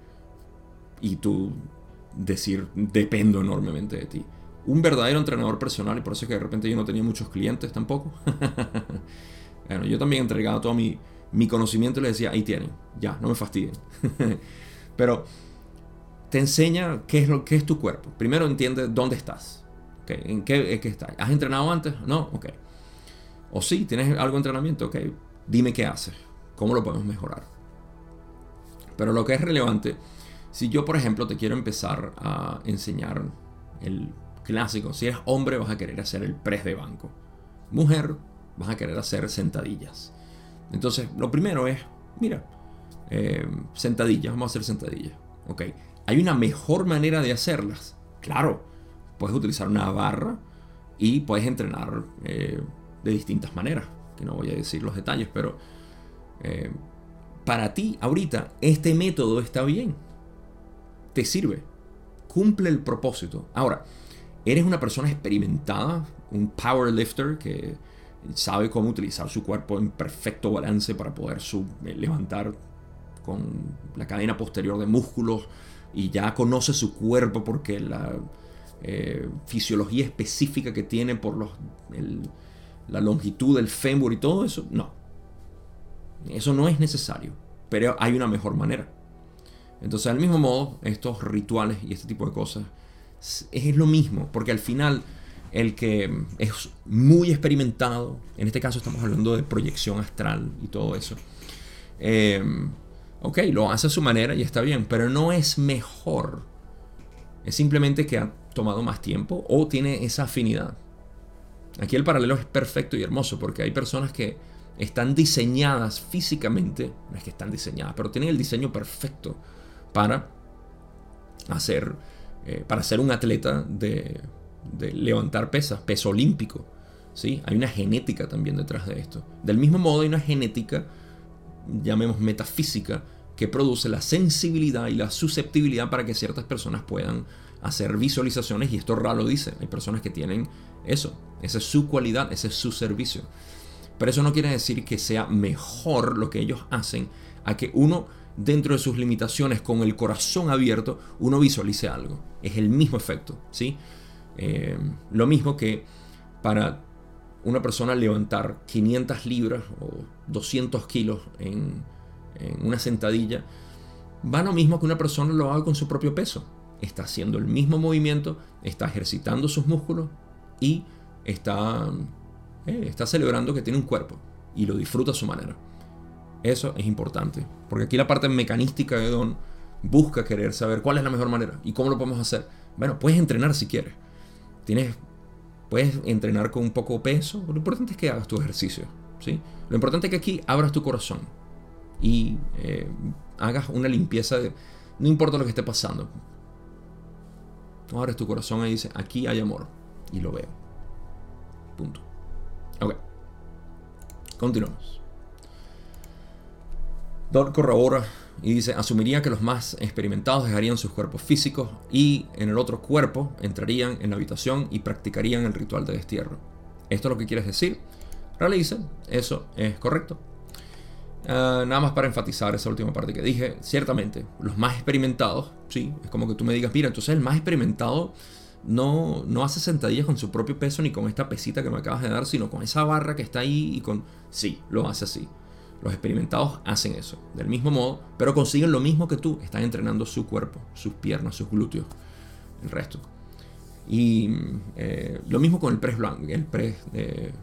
y tú decir dependo enormemente de ti. Un verdadero entrenador personal y por eso es que de repente yo no tenía muchos clientes tampoco. *laughs* bueno, yo también entregaba todo mi, mi conocimiento y le decía, ahí tienen, ya, no me fastidien. *laughs* Pero te enseña qué es, lo, qué es tu cuerpo. Primero entiende dónde estás. ¿En qué, qué estás? ¿Has entrenado antes? No, ok. O sí, tienes algo de entrenamiento, ok. Dime qué haces. ¿Cómo lo podemos mejorar? Pero lo que es relevante si yo, por ejemplo, te quiero empezar a enseñar el clásico, si eres hombre vas a querer hacer el press de banco. Mujer vas a querer hacer sentadillas. Entonces, lo primero es, mira, eh, sentadillas, vamos a hacer sentadillas. Ok, hay una mejor manera de hacerlas. Claro, puedes utilizar una barra y puedes entrenar eh, de distintas maneras, que no voy a decir los detalles, pero eh, para ti ahorita este método está bien te sirve, cumple el propósito. Ahora, eres una persona experimentada, un powerlifter que sabe cómo utilizar su cuerpo en perfecto balance para poder eh, levantar con la cadena posterior de músculos y ya conoce su cuerpo porque la eh, fisiología específica que tiene por los, la longitud del fémur y todo eso, no. Eso no es necesario, pero hay una mejor manera. Entonces, al mismo modo, estos rituales y este tipo de cosas es lo mismo, porque al final el que es muy experimentado, en este caso estamos hablando de proyección astral y todo eso, eh, ok, lo hace a su manera y está bien, pero no es mejor. Es simplemente que ha tomado más tiempo o tiene esa afinidad. Aquí el paralelo es perfecto y hermoso porque hay personas que están diseñadas físicamente, no es que están diseñadas, pero tienen el diseño perfecto para hacer, eh, para ser un atleta de, levantar pesas, peso olímpico. ¿sí? Hay una genética también detrás de esto. Del mismo modo hay una genética, llamemos metafísica, que produce la sensibilidad y la susceptibilidad para que ciertas personas puedan hacer visualizaciones y esto raro dice. Hay personas que tienen eso, esa es su cualidad, ese es su servicio. Pero eso no quiere decir que sea mejor lo que ellos hacen a que uno dentro de sus limitaciones con el corazón abierto uno visualice algo. Es el mismo efecto, ¿sí? Eh, lo mismo que para una persona levantar 500 libras o 200 kilos en, en una sentadilla, va lo mismo que una persona lo haga con su propio peso. Está haciendo el mismo movimiento, está ejercitando sus músculos y está, eh, está celebrando que tiene un cuerpo y lo disfruta a su manera. Eso es importante, porque aquí la parte mecanística de Don busca querer saber cuál es la mejor manera y cómo lo podemos hacer. Bueno, puedes entrenar si quieres. Tienes, puedes entrenar con un poco peso. Lo importante es que hagas tu ejercicio. ¿sí? Lo importante es que aquí abras tu corazón y eh, hagas una limpieza de... No importa lo que esté pasando. Tú abres tu corazón y dices, aquí hay amor. Y lo veo. Punto. Ok. Continuamos. Don corrobora y dice, asumiría que los más experimentados dejarían sus cuerpos físicos y en el otro cuerpo entrarían en la habitación y practicarían el ritual de destierro. ¿Esto es lo que quieres decir? Raleigh dice, eso es correcto. Ah, nada más para enfatizar esa última parte que dije, ciertamente, los más experimentados, sí, es como que tú me digas, mira, entonces el más experimentado no, no hace sentadillas con su propio peso ni con esta pesita que me acabas de dar, sino con esa barra que está ahí y con... Sí, lo hace así. Los experimentados hacen eso, del mismo modo, pero consiguen lo mismo que tú, están entrenando su cuerpo, sus piernas, sus glúteos, el resto. Y eh, lo mismo con el press blanco, el press de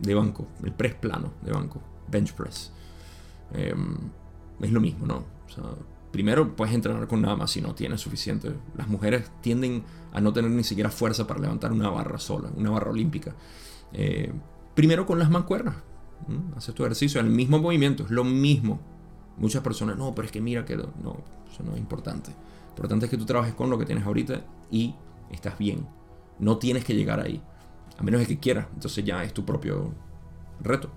de banco, el press plano de banco, bench press. Em, es lo mismo, ¿no? primero puedes entrenar con nada más si no tienes suficiente. Las mujeres tienden a no tener ni siquiera fuerza para levantar una barra sola, una barra olímpica. Eh, primero con las mancuernas. Haces tu ejercicio, el mismo movimiento, es lo mismo. Muchas personas, no, pero es que mira que no, eso no es importante. Lo importante es que tú trabajes con lo que tienes ahorita y estás bien. No tienes que llegar ahí. A menos de que quieras. Entonces ya es tu propio reto.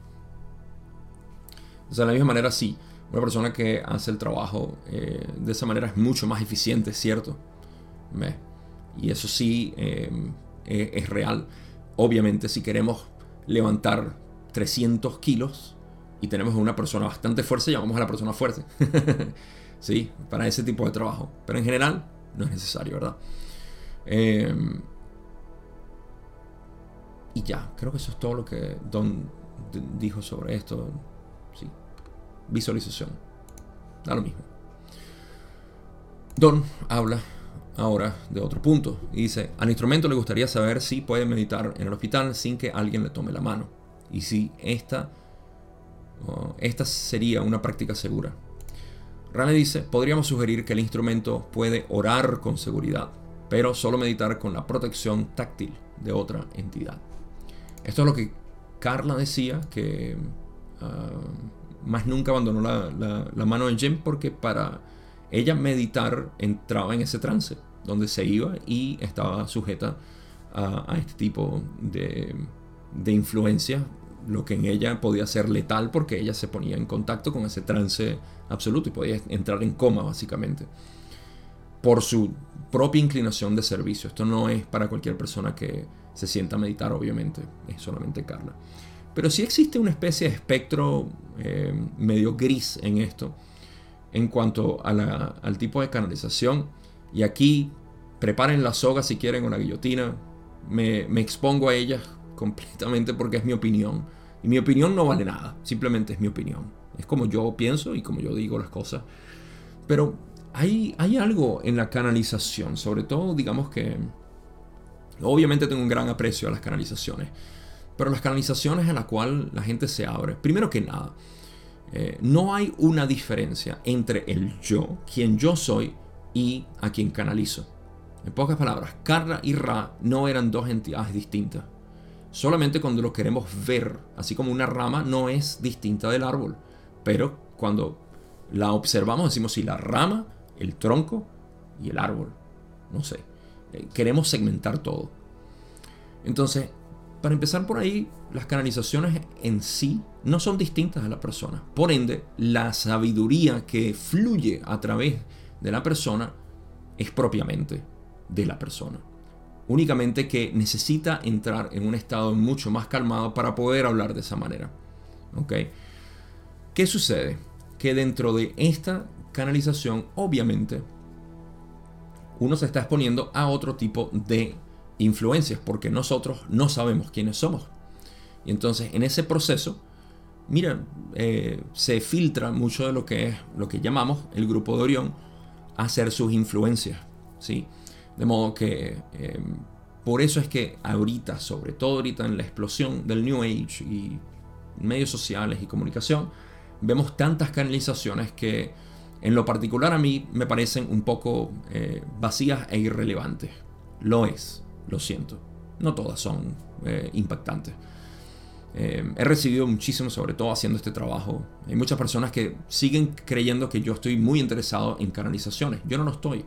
O sea, de la misma manera, sí. Una persona que hace el trabajo eh, de esa manera es mucho más eficiente, ¿cierto? Y eso sí em, e, es real. Obviamente, si queremos levantar 300 kilos y tenemos una persona bastante fuerte, llamamos a la persona fuerte. *laughs* sí, para ese tipo de trabajo. Pero en general, no es necesario, ¿verdad? Eh, y ya, creo que eso es todo lo que Don dijo sobre esto. Sí. Visualización. Da lo mismo. Don habla ahora de otro punto y dice, al instrumento le gustaría saber si puede meditar en el hospital sin que alguien le tome la mano y si esta, esta sería una práctica segura. Rane dice, podríamos sugerir que el instrumento puede orar con seguridad, pero solo meditar con la protección táctil de otra entidad. Esto es lo que Carla decía, que ah, más nunca abandonó la, mano en Jen porque para ella meditar entraba en ese trance, donde se iba y estaba sujeta a, este tipo de, de influencia, lo que en ella podía ser letal porque ella se ponía en contacto con ese trance absoluto y podía entrar en coma básicamente. por su propia inclinación de servicio. Esto no es para cualquier persona que se sienta a meditar, obviamente, es solamente Carla. Pero sí existe una especie de espectro eh, medio gris en esto, en cuanto al tipo de canalización. Y aquí preparen la soga si quieren o la guillotina. Me, me expongo a ellas completamente porque es mi opinión. Y mi opinión no vale nada, simplemente es mi opinión. Es como yo pienso y como yo digo las cosas. Pero hay, hay algo en la canalización, sobre todo digamos que... Obviamente tengo un gran aprecio a las canalizaciones, pero las canalizaciones en las cuales la gente se abre, primero que nada, eh, no hay una diferencia entre el yo, quien yo soy, y a quien canalizo. En pocas palabras, Carla y Ra no eran dos entidades distintas. Solamente cuando lo queremos ver, así como una rama no es distinta del árbol. Pero cuando la observamos decimos si la rama, el tronco y el árbol. No sé. Eh, queremos segmentar todo. Entonces, para empezar por ahí, las canalizaciones en sí no son distintas a la persona. Por ende, la sabiduría que fluye a través de la persona es propiamente de la persona únicamente que necesita entrar en un estado mucho más calmado para poder hablar de esa manera. ¿Ok? ¿Qué sucede? Que dentro de esta canalización, obviamente, uno se está exponiendo a otro tipo de influencias, porque nosotros no sabemos quiénes somos. Y entonces, en ese proceso, mira, eh, se filtra mucho de lo que es lo que llamamos el grupo de Orión a ser sus influencias. ¿sí? De modo que em, por eso es que ahorita, sobre todo ahorita en la explosión del New Age y medios sociales y comunicación, vemos tantas canalizaciones que en lo particular a mí me parecen un poco eh, vacías e irrelevantes. Lo es, lo siento. No todas son eh, impactantes. Em, he recibido muchísimo, sobre todo haciendo este trabajo. Hay muchas personas que siguen creyendo que yo estoy muy interesado en canalizaciones. Yo no lo estoy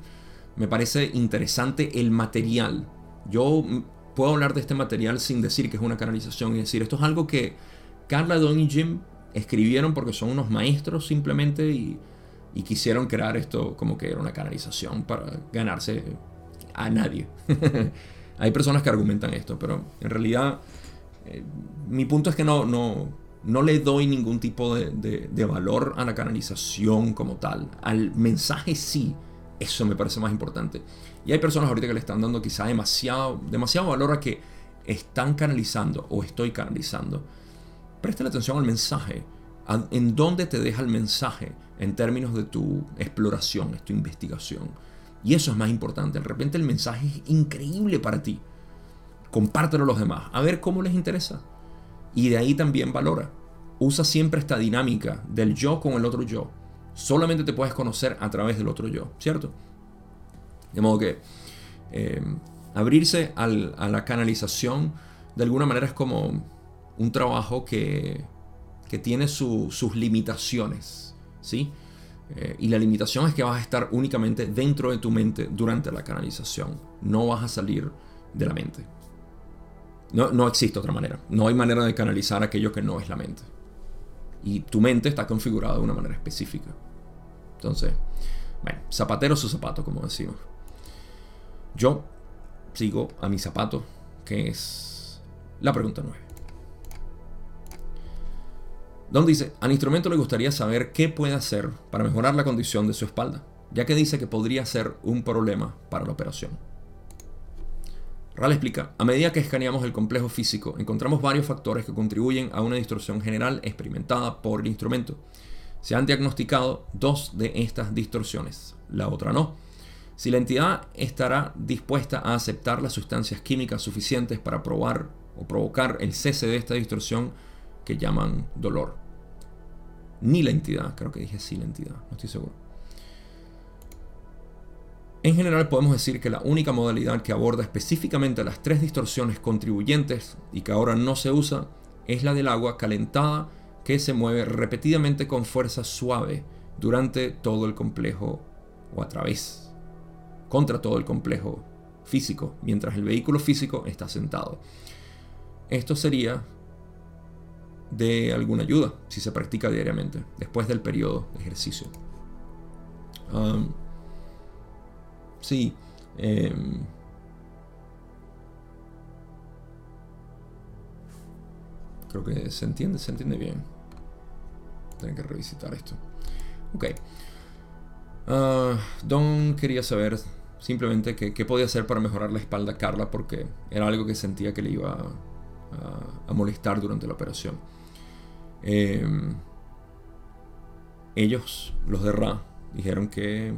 me parece interesante el material. Yo puedo hablar de este material sin decir que es una canalización y decir, esto es algo que Carla, Don y Jim escribieron porque son unos maestros simplemente y, quisieron crear esto como que era una canalización para ganarse a nadie. *laughs* Hay personas que argumentan esto, pero en realidad eh, mi punto es que no, no, no le doy ningún tipo de, de valor a la canalización como tal. Al mensaje sí, eso me parece más importante. Y hay personas ahorita que le están dando quizá demasiado, demasiado valor a que están canalizando o estoy canalizando. Presta atención al mensaje. ¿En dónde te deja el mensaje en términos de tu exploración, de tu investigación? Y eso es más importante. De repente el mensaje es increíble para ti. Compártelo a los demás. A ver cómo les interesa. Y de ahí también valora. Usa siempre esta dinámica del yo con el otro yo solamente te puedes conocer a través del otro yo, ¿cierto? De modo que eh, abrirse a la canalización de alguna manera es como un trabajo que, tiene sus limitaciones, ¿sí? Eh, y la limitación es que vas a estar únicamente dentro de tu mente durante la canalización. No vas a salir de la mente. No, no existe otra manera. No hay manera de canalizar aquello que no es la mente. Y tu mente está configurada de una manera específica. Entonces, bueno, zapatero su zapato, como decimos. Yo sigo a mi zapato, que es la pregunta 9. Don dice, al instrumento le gustaría saber qué puede hacer para mejorar la condición de su espalda, ya que dice que podría ser un problema para la operación. Ral explica, a medida que escaneamos el complejo físico, encontramos varios factores que contribuyen a una distorsión general experimentada por el instrumento. Se han diagnosticado dos de estas distorsiones, la otra no. Si la entidad estará dispuesta a aceptar las sustancias químicas suficientes para probar o provocar el cese de esta distorsión que llaman dolor. Ni la entidad, creo que dije sí la entidad, no estoy seguro. En general podemos decir que la única modalidad que aborda específicamente las tres distorsiones contribuyentes y que ahora no se usa es la del agua calentada que se mueve repetidamente con fuerza suave durante todo el complejo o a través, contra todo el complejo físico, mientras el vehículo físico está sentado. Esto sería de alguna ayuda si se practica diariamente, después del periodo de ejercicio. sí. Em, creo que se entiende, se entiende bien. Tengo que revisitar esto. Ok. Ah, Don quería saber simplemente qué podía hacer para mejorar la espalda a Carla porque era algo que sentía que le iba a, molestar durante la operación. Em, ellos, los de Ra, dijeron que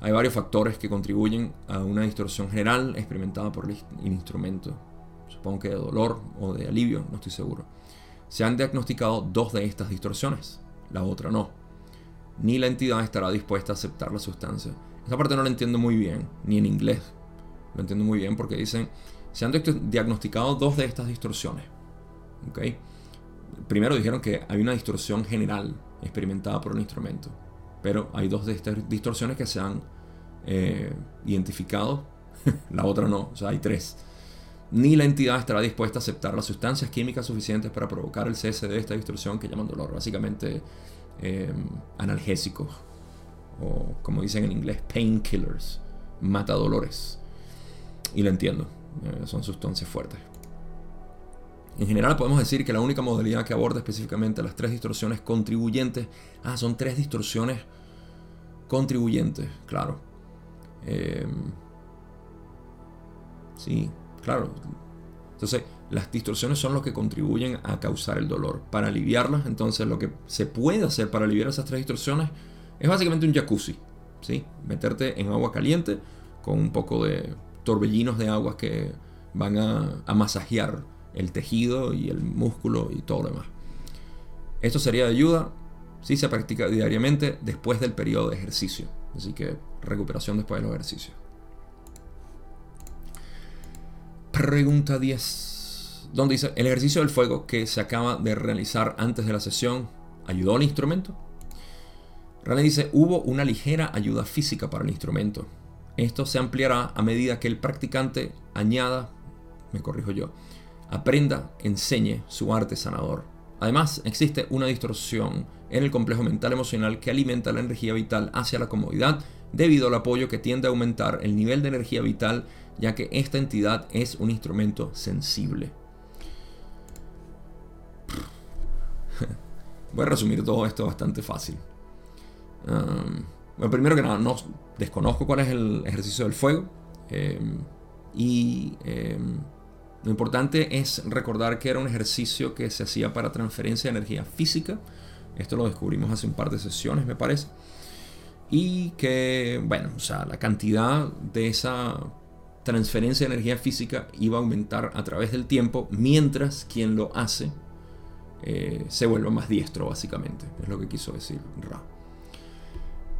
hay varios factores que contribuyen a una distorsión general experimentada por el instrumento. Supongo que de dolor o de alivio, no estoy seguro. Se han diagnosticado dos de estas distorsiones, la otra no. Ni la entidad estará dispuesta a aceptar la sustancia. Esa parte no la entiendo muy bien, ni en inglés. Lo entiendo muy bien porque dicen, se han diagnosticado dos de estas distorsiones. ¿Okay? Primero dijeron que hay una distorsión general experimentada por el instrumento. Pero hay dos de estas distorsiones que se han eh, identificado, *laughs* la otra no, o sea, hay tres. Ni la entidad estará dispuesta a aceptar las sustancias químicas suficientes para provocar el cese de esta distorsión que llaman dolor, básicamente eh, analgésicos, o como dicen en inglés, painkillers, matadolores. Y lo entiendo, eh, son sustancias fuertes. En general podemos decir que la única modalidad que aborda específicamente las tres distorsiones contribuyentes, ah, son tres distorsiones contribuyentes, claro. Em, sí, claro. Entonces, las distorsiones son lo que contribuyen a causar el dolor. Para aliviarlas, entonces lo que se puede hacer para aliviar esas tres distorsiones es básicamente un jacuzzi. ¿sí? Meterte en agua caliente con un poco de torbellinos de agua que van a, a masajear el tejido y el músculo y todo lo demás. Esto sería de ayuda si se practica diariamente después del periodo de ejercicio. Así que recuperación después de los ejercicios. Pregunta 10. Donde dice, el ejercicio del fuego que se acaba de realizar antes de la sesión ayudó al instrumento. Rane dice, hubo una ligera ayuda física para el instrumento. Esto se ampliará a medida que el practicante añada, me corrijo yo, aprenda, enseñe su arte sanador. Además, existe una distorsión en el complejo mental emocional que alimenta la energía vital hacia la comodidad debido al apoyo que tiende a aumentar el nivel de energía vital ya que esta entidad es un instrumento sensible. *laughs* Voy a resumir todo esto bastante fácil. bueno, primero que nada, no desconozco cuál es el ejercicio del fuego. Em, y em, lo importante es recordar que era un ejercicio que se hacía para transferencia de energía física. Esto lo descubrimos hace un par de sesiones, me parece. Y que, bueno, o sea, la cantidad de esa transferencia de energía física iba a aumentar a través del tiempo mientras quien lo hace eh, se vuelva más diestro, básicamente. Es lo que quiso decir Ra.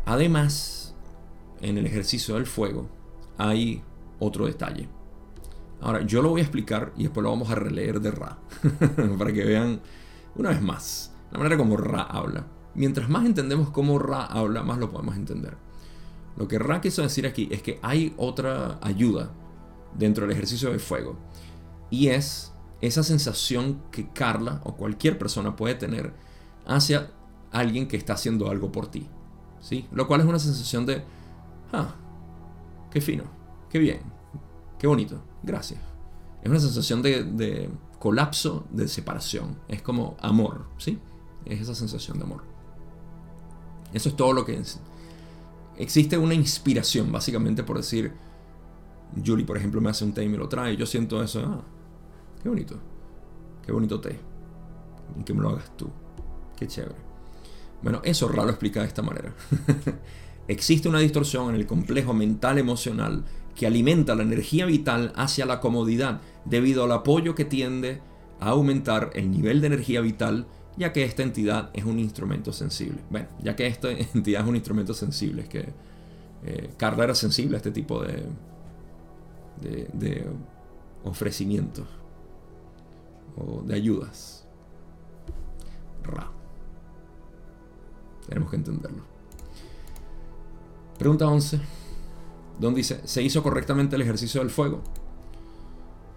Además, en el ejercicio del fuego hay otro detalle. Ahora, yo lo voy a explicar y después lo vamos a releer de Ra, *laughs* para que vean una vez más la manera como Ra habla. Mientras más entendemos cómo Ra habla, más lo podemos entender. Lo que Ra quiso decir aquí es que hay otra ayuda dentro del ejercicio del fuego. Y es esa sensación que Carla o cualquier persona puede tener hacia alguien que está haciendo algo por ti. ¿sí? Lo cual es una sensación de, ah, qué fino, qué bien, qué bonito. Gracias. Es una sensación de, colapso, de separación. Es como amor, ¿sí? Es esa sensación de amor. Eso es todo lo que. Existe una inspiración, básicamente, por decir, Julie, por ejemplo, me hace un té y me lo trae. Yo siento eso, ah, qué bonito. Qué bonito té. Y que me lo hagas tú. Qué chévere. Bueno, eso Ra lo explica de esta manera. *laughs* Existe una distorsión en el complejo mental emocional que alimenta la energía vital hacia la comodidad debido al apoyo que tiende a aumentar el nivel de energía vital ya que esta entidad es un instrumento sensible. Bueno, ya que esta *laughs* entidad es un instrumento sensible, es que eh, era sensible a este tipo de, de, ofrecimientos o de ayudas. Ra. Tenemos que entenderlo. Pregunta 11 donde dice, se hizo correctamente el ejercicio del fuego.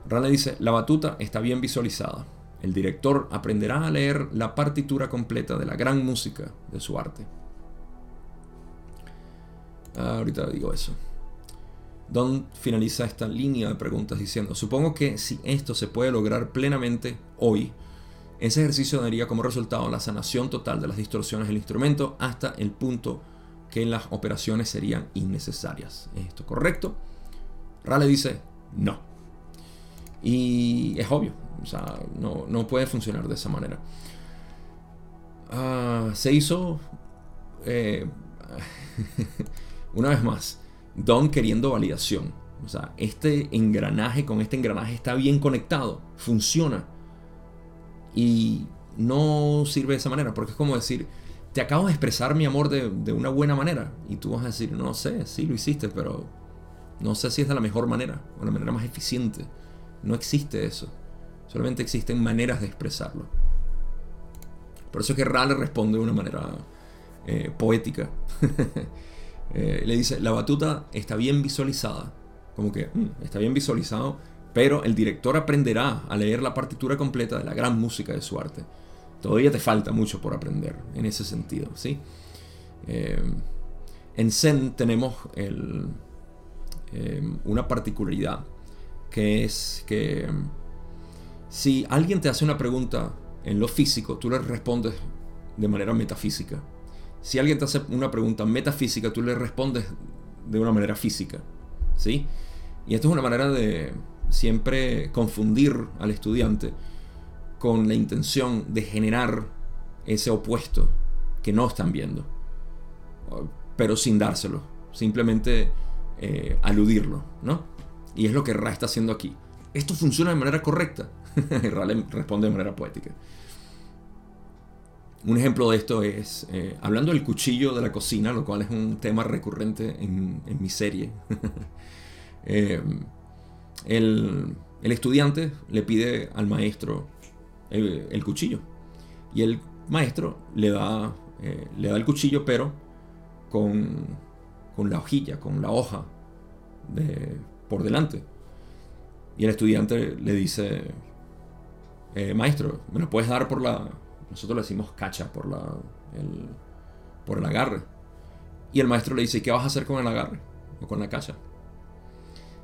Rane dice, la batuta está bien visualizada. El director aprenderá a leer la partitura completa de la gran música de su arte. Ah, ahorita digo eso. Don finaliza esta línea de preguntas diciendo, supongo que si esto se puede lograr plenamente hoy, ese ejercicio daría como resultado la sanación total de las distorsiones del instrumento hasta el punto que las operaciones serían innecesarias. ¿Es esto correcto? Rale dice, no. Y es obvio, o sea, no, puede funcionar de esa manera. Ah, se hizo eh, *laughs* una vez más, Don queriendo validación. O sea, este engranaje con este engranaje está bien conectado, funciona. Y no sirve de esa manera, porque es como decir, te acabo de expresar mi amor de, de, una buena manera. Y tú vas a decir, no sé, sí lo hiciste, pero no sé si es de la mejor manera o la manera más eficiente. No existe eso. Solamente existen maneras de expresarlo. Por eso es que Rale responde de una manera eh, poética. *laughs* Eh, le dice, la batuta está bien visualizada. Como que mm, está bien visualizado, pero el director aprenderá a leer la partitura completa de la gran música de su arte. Todavía te falta mucho por aprender en ese sentido, ¿sí? Eh, en Zen tenemos una particularidad que es que si alguien te hace una pregunta en lo físico, tú le respondes de manera metafísica. Si alguien te hace una pregunta metafísica, tú le respondes de una manera física. ¿Sí? Y esto es una manera de siempre confundir al estudiante con la intención de generar ese opuesto que no están viendo, pero sin dárselo, simplemente eh, aludirlo, ¿no? Y es lo que Ra está haciendo aquí. Esto funciona de manera correcta. *laughs* Ra le responde de manera poética. Un ejemplo de esto es, eh, hablando del cuchillo de la cocina, lo cual es un tema recurrente en, mi serie, *laughs* eh, el, estudiante le pide al maestro el, cuchillo y el maestro le da, eh, le da el cuchillo pero con, con, la hojilla, con la hoja de, por delante. Y el estudiante le dice, maestro, ¿me lo puedes dar por la, nosotros le decimos cacha por, la, el, por el agarre. Y el maestro le dice, ¿qué vas a hacer con el agarre? O con la cacha.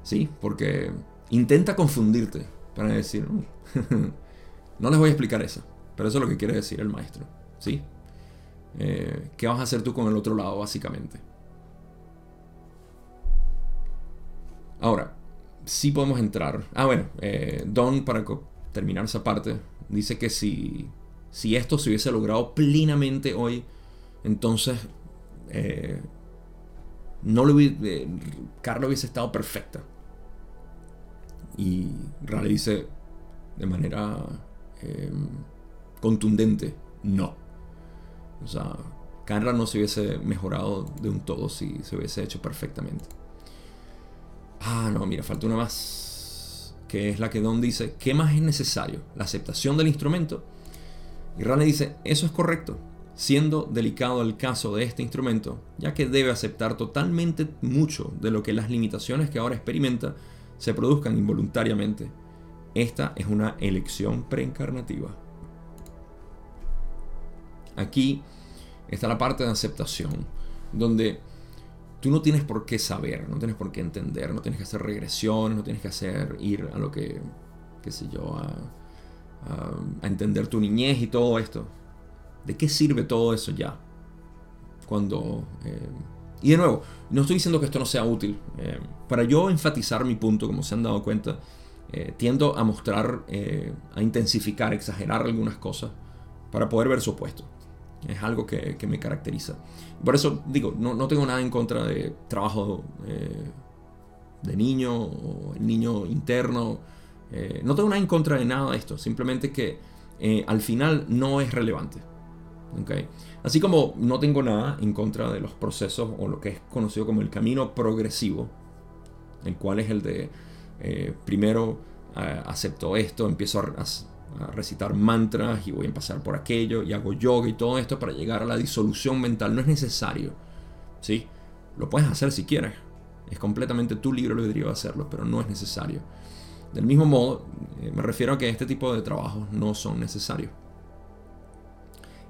Sí, porque intenta confundirte para decir, mm, *laughs* no les voy a explicar eso, pero eso es lo que quiere decir el maestro. ¿Sí? Eh, ¿Qué vas a hacer tú con el otro lado, básicamente? Ahora, sí podemos entrar. Ah, bueno, eh, Don, para terminar esa parte, dice que si si esto se hubiese logrado plenamente hoy, entonces eh, no lo eh, Carla hubiese estado perfecta. Y Raleigh dice de manera em, contundente, no. O sea, Carla no se hubiese mejorado de un todo si se hubiese hecho perfectamente. Ah, no, mira, falta una más. Que es la que Don dice, ¿qué más es necesario? La aceptación del instrumento y Rane dice, eso es correcto, siendo delicado el caso de este instrumento, ya que debe aceptar totalmente mucho de lo que las limitaciones que ahora experimenta se produzcan involuntariamente. Esta es una elección preencarnativa. Aquí está la parte de aceptación, donde tú no tienes por qué saber, no tienes por qué entender, no tienes que hacer regresiones, no tienes que hacer ir a lo que, qué sé yo, a entender tu niñez y todo esto. ¿De qué sirve todo eso ya? Cuando... Eh, y de nuevo, no estoy diciendo que esto no sea útil. Eh, para yo enfatizar mi punto, como se han dado cuenta, eh, tiendo a mostrar, a intensificar, exagerar algunas cosas para poder ver su opuesto. Es algo que, me caracteriza. Por eso digo, no, no, tengo nada en contra de trabajo de niño o niño interno eh, no tengo nada en contra de nada de esto, simplemente que eh, al final no es relevante. Así como no tengo nada en contra de los procesos o lo que es conocido como el camino progresivo, el cual es el de eh, primero acepto esto, empiezo a, recitar mantras y voy a pasar por aquello y hago yoga y todo esto para llegar a la disolución mental. No es necesario. ¿sí? Lo puedes hacer si quieres. Es completamente tu libre albedrío hacerlo, pero no es necesario. Del mismo modo, eh, me refiero a que este tipo de trabajos no son necesarios.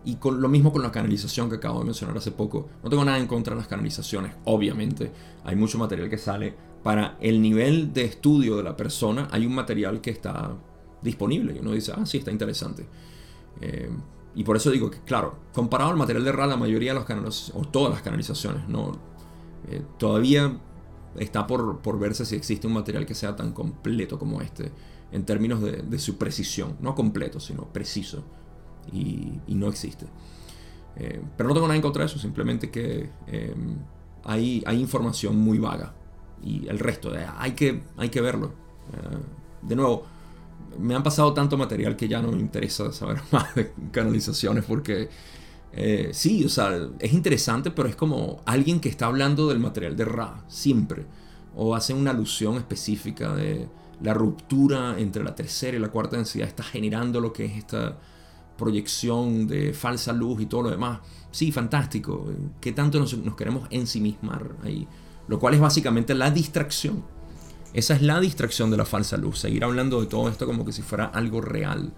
Y con, lo mismo con la canalización que acabo de mencionar hace poco. No tengo nada en contra de las canalizaciones, obviamente. Hay mucho material que sale. Para el nivel de estudio de la persona, hay un material que está disponible. Y uno dice, ah, sí, está interesante. Eh, y por eso digo que, claro, comparado al material de RA, la mayoría de las canalizaciones, o todas las canalizaciones, no, eh, todavía está por, por, verse si existe un material que sea tan completo como este, en términos de, su precisión. No completo, sino preciso. Y, no existe. Eh, pero no tengo nada en contra de eso, simplemente que hay, hay, información muy vaga. Y el resto, hay, que, hay que verlo. de nuevo, me han pasado tanto material que ya no me interesa saber *laughs* más de canalizaciones porque eh, sí, o sea, es interesante, pero es como alguien que está hablando del material de Ra, siempre. O hace una alusión específica de la ruptura entre la tercera y la cuarta densidad está generando lo que es esta proyección de falsa luz y todo lo demás. Sí, fantástico. ¿Qué tanto nos, queremos ensimismar ahí? Lo cual es básicamente la distracción esa es la distracción de la falsa luz, seguir hablando de todo esto como que si fuera algo real.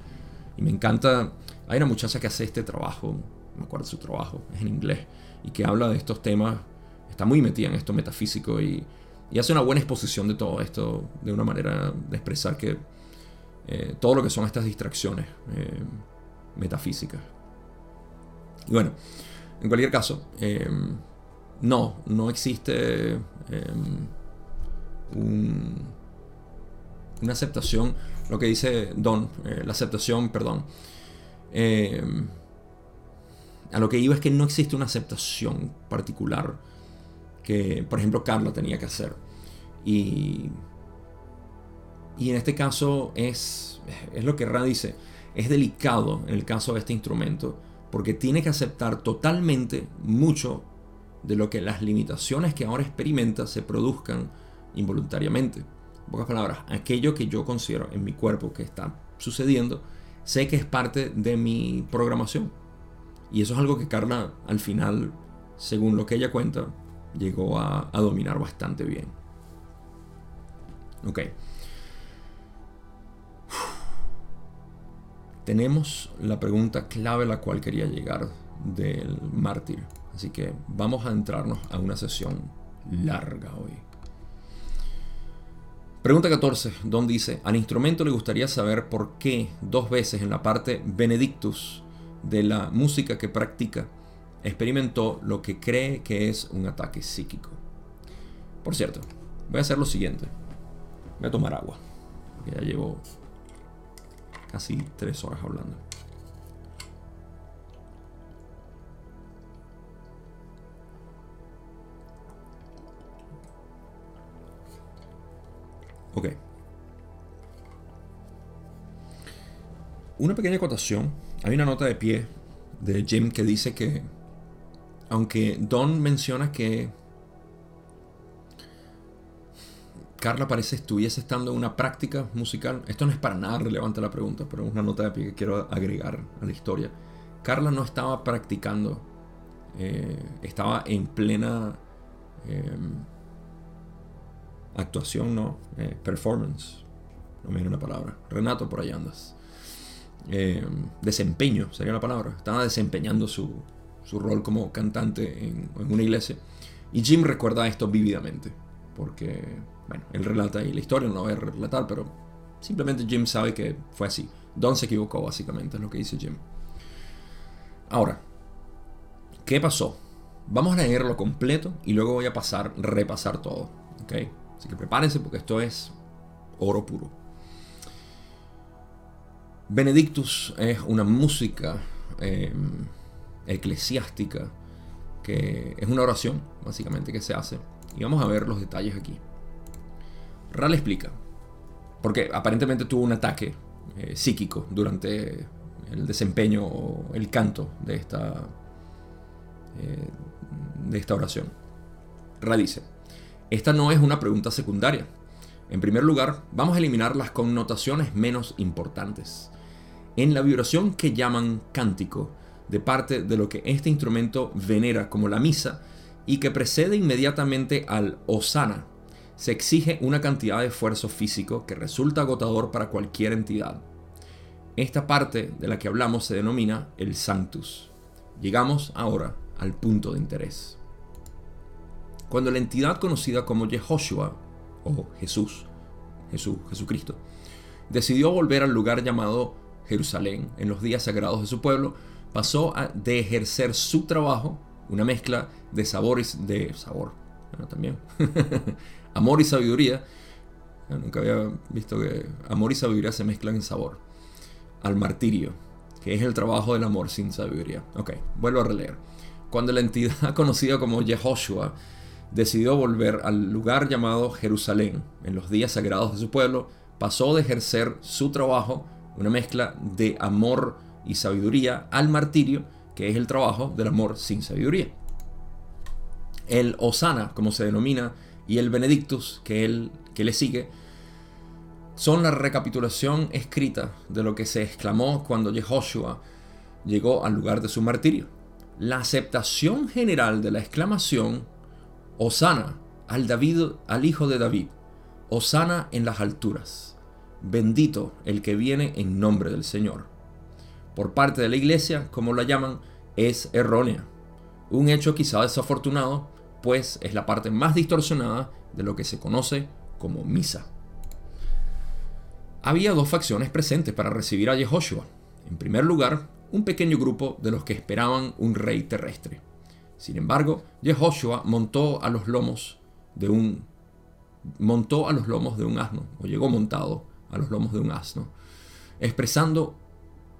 Y me encanta, hay una muchacha que hace este trabajo, me acuerdo su trabajo, es en inglés, y que habla de estos temas, está muy metida en esto metafísico y, hace una buena exposición de todo esto, de una manera de expresar que eh, todo lo que son estas distracciones eh, metafísicas. Y bueno, en cualquier caso, eh, no, no existe una aceptación, lo que dice Don, eh, la aceptación, perdón. Eh, a lo que iba es que no existe una aceptación particular que, por ejemplo, Carla tenía que hacer. Y, y en este caso es, es lo que Ra dice, es delicado en el caso de este instrumento, porque tiene que aceptar totalmente mucho de lo que las limitaciones que ahora experimenta se produzcan involuntariamente. En pocas palabras, aquello que yo considero en mi cuerpo que está sucediendo, sé que es parte de mi programación. Y eso es algo que Carla al final, según lo que ella cuenta, llegó a, dominar bastante bien. Ok. *sighs* Tenemos la pregunta clave a la cual quería llegar del mártir. Así que vamos a entrarnos a una sesión larga hoy. Pregunta 14, Don dice, al instrumento le gustaría saber por qué dos veces en la parte Benedictus de la música que practica experimentó lo que cree que es un ataque psíquico. Por cierto, voy a hacer lo siguiente. Voy a tomar agua. ya llevo casi tres horas hablando. Ok. Una pequeña acotación. Hay una nota de pie de Jim que dice que, aunque Don menciona que Carla parece estuviese estando en una práctica musical, esto no es para nada relevante la pregunta, pero es una nota de pie que quiero agregar a la historia. Carla no estaba practicando, eh, estaba en plena... Em, actuación, no, eh, performance, no me viene una palabra, Renato, por ahí andas. Eh, desempeño sería la palabra, estaba desempeñando su, su rol como cantante en, una iglesia. Y Jim recuerda esto vívidamente, porque, bueno, él relata ahí la historia, no la voy a relatar, pero simplemente Jim sabe que fue así. Don se equivocó, básicamente, es lo que dice Jim. Ahora, ¿qué pasó? Vamos a leerlo completo y luego voy a pasar, repasar todo. ¿ok? Así que prepárense porque esto es oro puro. Benedictus es una música em, eclesiástica que es una oración, básicamente, que se hace. Y vamos a ver los detalles aquí. Ral explica, porque aparentemente tuvo un ataque eh, psíquico durante el desempeño o el canto de esta, eh, de esta oración. Ral dice, esta no es una pregunta secundaria. En primer lugar, vamos a eliminar las connotaciones menos importantes. En la vibración que llaman cántico, de parte de lo que este instrumento venera como la misa y que precede inmediatamente al osana, se exige una cantidad de esfuerzo físico que resulta agotador para cualquier entidad. Esta parte de la que hablamos se denomina el sanctus. Llegamos ahora al punto de interés. Cuando la entidad conocida como Yehoshua, o Jesús, Jesús, Jesucristo, decidió volver al lugar llamado Jerusalén en los días sagrados de su pueblo, pasó a, de ejercer su trabajo, una mezcla de sabores, de sabor, bueno, también, *laughs* amor y sabiduría, nunca había visto que amor y sabiduría se mezclan en sabor, al martirio, que es el trabajo del amor sin sabiduría. Ok, vuelvo a releer. Cuando la entidad *laughs* conocida como Yehoshua decidió volver al lugar llamado Jerusalén en los días sagrados de su pueblo, pasó de ejercer su trabajo, una mezcla de amor y sabiduría, al martirio, que es el trabajo del amor sin sabiduría. El Osana, como se denomina, y el Benedictus, que, él, que le sigue, son la recapitulación escrita de lo que se exclamó cuando Yehoshua llegó al lugar de su martirio. La aceptación general de la exclamación Osana al David, al hijo de David, Osana en las alturas, bendito el que viene en nombre del Señor. Por parte de la iglesia, como la llaman, es errónea. Un hecho quizá desafortunado, pues es la parte más distorsionada de lo que se conoce como misa había dos facciones presentes para recibir a Yehoshua. En primer lugar, un pequeño grupo de los que esperaban un rey terrestre. Sin embargo, Yehoshua montó a los lomos de un montó a los lomos de un asno, o llegó montado a los lomos de un asno, expresando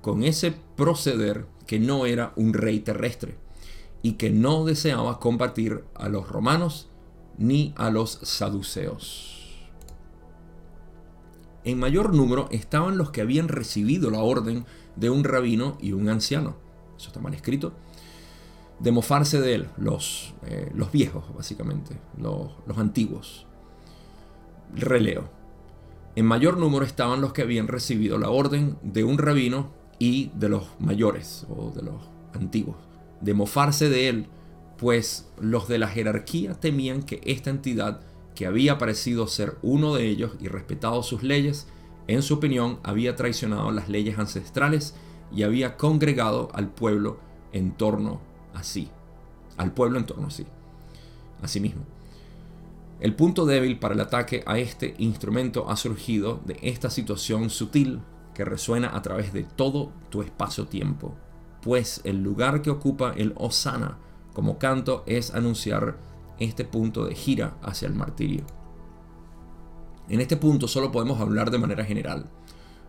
con ese proceder que no era un rey terrestre y que no deseaba combatir a los romanos ni a los saduceos en mayor número estaban los que habían recibido la orden de un rabino y un anciano. Eso está mal escrito. De mofarse de él, los, eh, los viejos, básicamente, los, los antiguos. Releo. En mayor número estaban los que habían recibido la orden de un rabino y de los mayores o de los antiguos. De mofarse de él, pues los de la jerarquía temían que esta entidad que había parecido ser uno de ellos y respetado sus leyes, en su opinión había traicionado las leyes ancestrales y había congregado al pueblo en torno a sí. Al pueblo en torno a sí. A mismo. El punto débil para el ataque a este instrumento ha surgido de esta situación sutil que resuena a través de todo tu espacio-tiempo, pues el lugar que ocupa el Osana como canto es anunciar este punto de gira hacia el martirio. En este punto solo podemos hablar de manera general.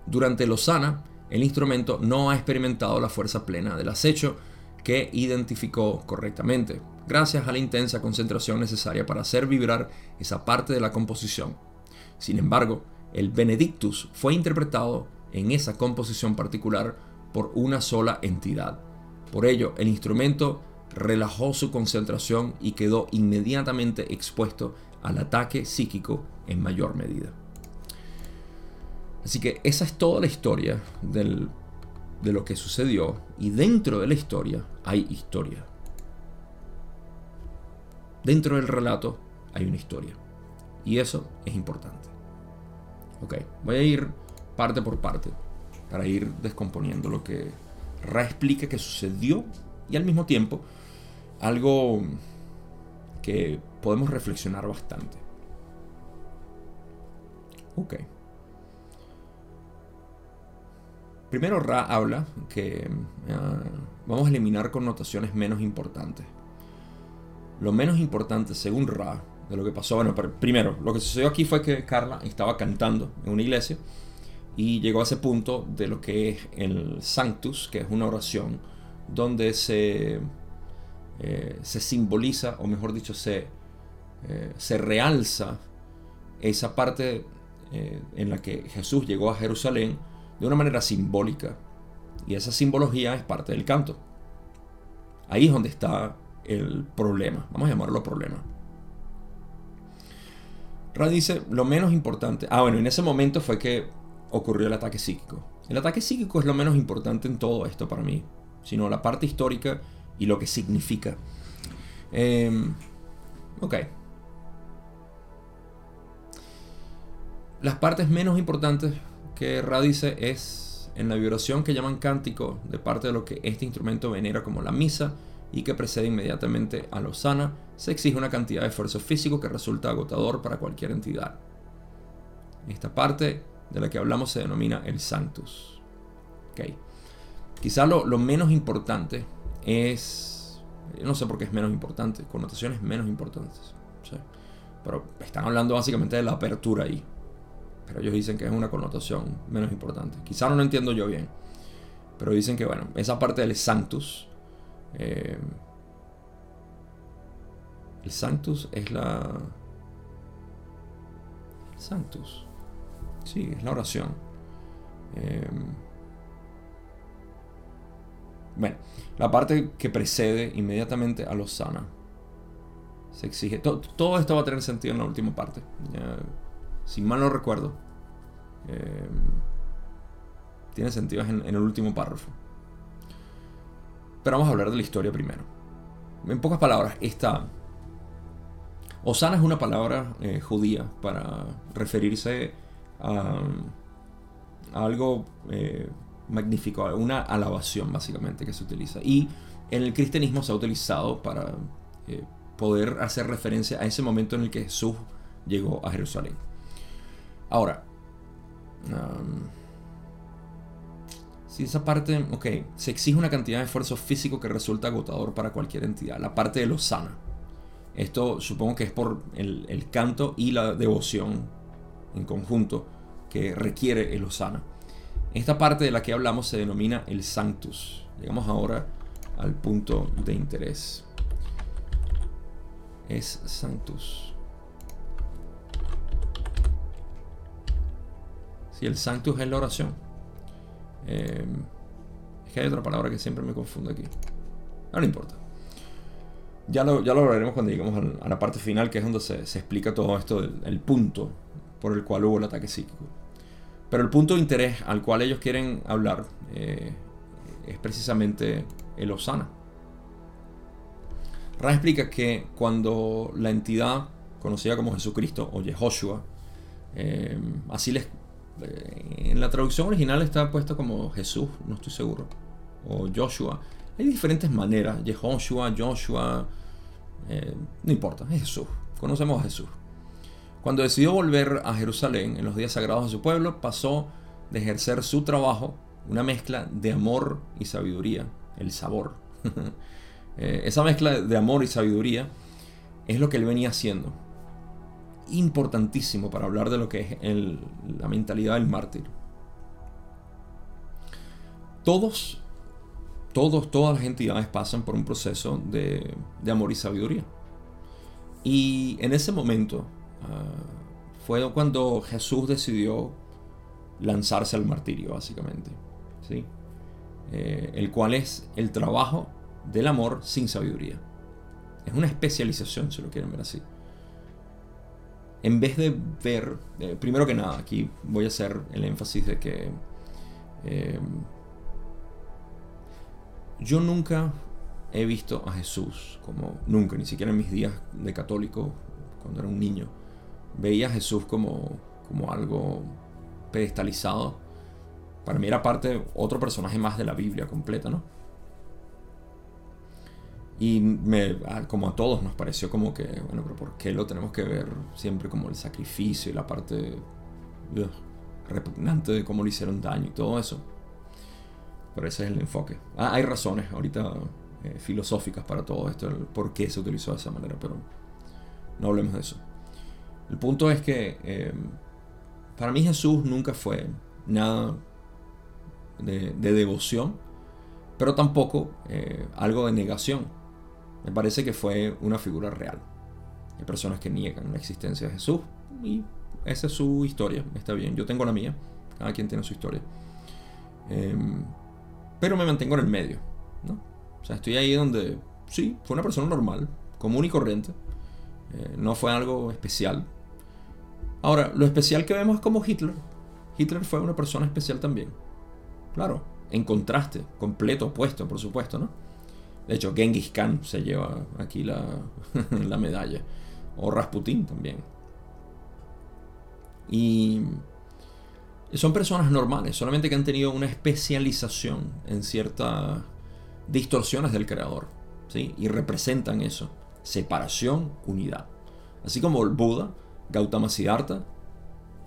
Durante Lozana, el instrumento no ha experimentado la fuerza plena del acecho que identificó correctamente, gracias a la intensa concentración necesaria para hacer vibrar esa parte de la composición. Sin embargo, el Benedictus fue interpretado en esa composición particular por una sola entidad. Por ello, el instrumento relajó su concentración y quedó inmediatamente expuesto al ataque psíquico en mayor medida. Así que esa es toda la historia de lo que sucedió y dentro de la historia hay historia. Dentro del relato hay una historia y eso es importante. Ok, voy a ir parte por parte para ir descomponiendo lo que Ra explica que sucedió y al mismo tiempo algo que podemos reflexionar bastante. Ok. Primero Ra habla que ah, vamos a eliminar connotaciones menos importantes. Lo menos importante, según Ra, de lo que pasó, bueno, primero, lo que sucedió aquí fue que Carla estaba cantando en una iglesia y llegó a ese punto de lo que es el Sanctus, que es una oración donde se eh, se simboliza, o mejor dicho, se, eh, se realza esa parte eh, en la que Jesús llegó a Jerusalén de una manera simbólica. Y esa simbología es parte del canto. Ahí es donde está el problema. Vamos a llamarlo problema. Ra dice, lo menos importante... Ah, bueno, en ese momento fue que ocurrió el ataque psíquico. El ataque psíquico es lo menos importante en todo esto para mí, sino la parte histórica y lo que significa. Em, ok. Las partes menos importantes que Ra dice es en la vibración que llaman cántico de parte de lo que este instrumento venera como la misa y que precede inmediatamente a Losana, se exige una cantidad de esfuerzo físico que resulta agotador para cualquier entidad. Esta parte de la que hablamos se denomina el Sanctus. Okay. Quizá lo, menos importante es, no sé por qué es menos importante, connotaciones menos importantes. Pero están hablando básicamente de la apertura ahí. Pero ellos dicen que es una connotación menos importante. Quizá no lo entiendo yo bien. Pero dicen que, bueno, esa parte del Sanctus. Eh, el Sanctus es la. Sanctus. Sí, es la oración. Eh, bueno, la parte que precede inmediatamente a los sana. Se exige. Todo, esto va a tener sentido en la última parte. Si mal no recuerdo. Eh, tiene sentido en, el último párrafo. Pero vamos a hablar de la historia primero. En pocas palabras, esta. Osana es una palabra eh, judía para referirse a, algo eh, magnífico, una alabación básicamente que se utiliza. Y en el cristianismo se ha utilizado para poder hacer referencia a ese momento en el que Jesús llegó a Jerusalén. Ahora, si esa parte, ok, se exige una cantidad de esfuerzo físico que resulta agotador para cualquier entidad, la parte de lo sana. Esto supongo que es por el, el canto y la devoción en conjunto que requiere el Osana. Esta parte de la que hablamos se denomina el Sanctus. Llegamos ahora al punto de interés. Es Sanctus. Si el Sanctus es la oración. Em, es que hay otra palabra que siempre me confunde aquí. No, importa. Ya lo, ya lo veremos cuando lleguemos a la parte final, que es donde se, explica todo esto, el punto por el cual hubo el ataque psíquico. Pero el punto de interés al cual ellos quieren hablar eh, es precisamente el Osana. Ra explica que cuando la entidad conocida como Jesucristo o Yehoshua, eh, así les. Eh, en la traducción original está puesto como Jesús, no estoy seguro, o Joshua. Hay diferentes maneras: Yehoshua, Joshua, no importa, es Jesús. Conocemos a Jesús. Cuando decidió volver a Jerusalén en los días sagrados de su pueblo, pasó de ejercer su trabajo, una mezcla de amor y sabiduría, el sabor. *laughs* Eh, esa mezcla de amor y sabiduría es lo que él venía haciendo. Importantísimo para hablar de lo que es la mentalidad del mártir. Todos, todos, todas las entidades pasan por un proceso de, amor y sabiduría. Y en ese momento, Ah, fue cuando Jesús decidió lanzarse al martirio, básicamente. ¿sí? Eh, el cual es el trabajo del amor sin sabiduría. Es una especialización, si lo quieren ver así. En vez de ver, eh, primero que nada, aquí voy a hacer el énfasis de que eh, yo nunca he visto a Jesús como nunca, ni siquiera en mis días de católico, cuando era un niño, veía a Jesús como, como algo pedestalizado. Para mí era parte, otro personaje más de la Biblia completa, ¿no? Y me, como a todos nos pareció como que, bueno, pero ¿por qué lo tenemos que ver siempre como el sacrificio y la parte repugnante de cómo le hicieron daño y todo eso? Pero ese es el enfoque. Ah, hay razones ahorita eh, filosóficas para todo esto, el por qué se utilizó de esa manera, pero no hablemos de eso. El punto es que eh, para mí Jesús nunca fue nada de, devoción, pero tampoco eh, algo de negación. Me parece que fue una figura real. Hay personas que niegan la existencia de Jesús y esa es su historia, está bien. Yo tengo la mía, cada quien tiene su historia. Em, pero me mantengo en el medio. ¿no? O sea, estoy ahí donde, sí, fue una persona normal, común y corriente. Eh, no fue algo especial, Ahora, lo especial que vemos es como Hitler. Hitler fue una persona especial también. Claro, en contraste, completo, opuesto, por supuesto, ¿no? De hecho, Genghis Khan se lleva aquí la, *laughs* la medalla. O Rasputin también. Y Son personas normales, solamente que han tenido una especialización en ciertas distorsiones del creador. ¿sí? Y representan eso. Separación, unidad. Así como el Buda, Gautama Siddhartha,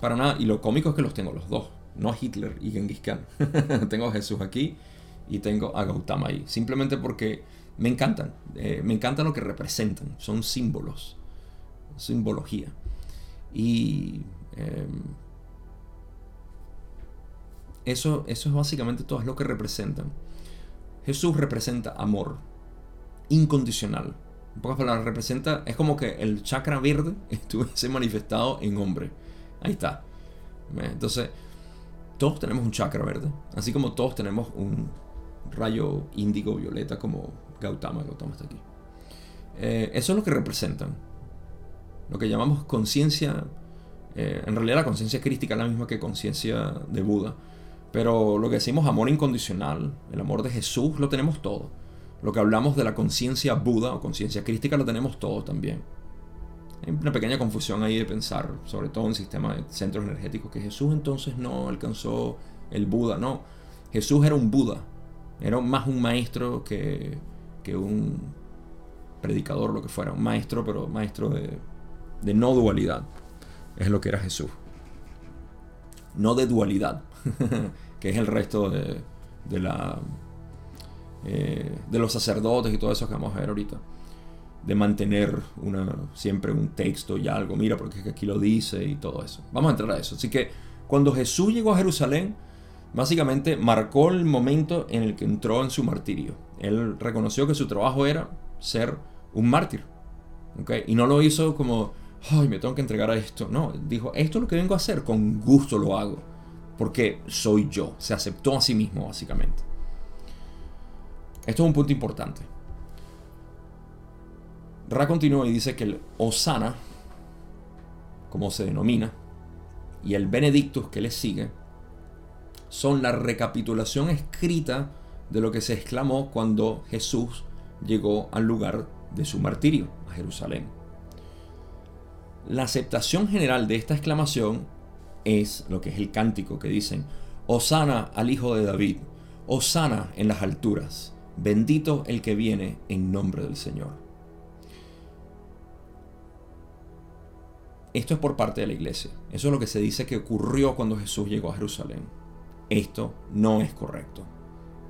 para nada. Y lo cómico es que los tengo los dos. No a Hitler y Genghis Khan. *laughs* tengo a Jesús aquí y tengo a Gautama ahí. Simplemente porque me encantan. Eh, me encantan lo que representan. Son símbolos. Simbología. Y em, eso, eso es básicamente todo lo que representan. Jesús representa amor incondicional. En pocas palabras, representa, es como que el chakra verde *laughs* estuviese manifestado en hombre. Ahí está. Entonces, todos tenemos un chakra verde, así como todos tenemos un rayo índigo violeta como Gautama, Gautama está aquí. Eh, eso es lo que representan. Lo que llamamos conciencia, eh, en realidad la conciencia crítica es la misma que conciencia de Buda, pero lo que decimos amor incondicional, el amor de Jesús, lo tenemos todo. Lo que hablamos de la conciencia Buda o conciencia crítica lo tenemos todo también. Hay una pequeña confusión ahí de pensar, sobre todo en sistemas de centros energéticos, que Jesús entonces no alcanzó el Buda. No, Jesús era un Buda, era más un maestro que, que un predicador, lo que fuera, un maestro, pero maestro de, de no dualidad. Es lo que era Jesús. No de dualidad, *laughs* que es el resto de, de la eh, de los sacerdotes y todo eso que vamos a ver ahorita. De mantener siempre un texto y algo, mira, porque aquí lo dice y todo eso. Vamos a entrar a eso. Así que cuando Jesús llegó a Jerusalén, básicamente marcó el momento en el que entró en su martirio. Él reconoció que su trabajo era ser un mártir. Y no lo hizo como, ay, me tengo que entregar a esto. No, dijo, esto es lo que vengo a hacer, con gusto lo hago. Porque soy yo. Se aceptó a sí mismo, básicamente. Esto es un punto importante. Ra continúa y dice que el Osana, como se denomina, y el Benedictus que le sigue, son la recapitulación escrita de lo que se exclamó cuando Jesús llegó al lugar de su martirio, a Jerusalén. La aceptación general de esta exclamación es lo que es el cántico que dicen, Osana al Hijo de David, Osana en las alturas. Bendito el que viene en nombre del Señor. Esto es por parte de la iglesia. Eso es lo que se dice que ocurrió cuando Jesús llegó a Jerusalén. Esto no es correcto.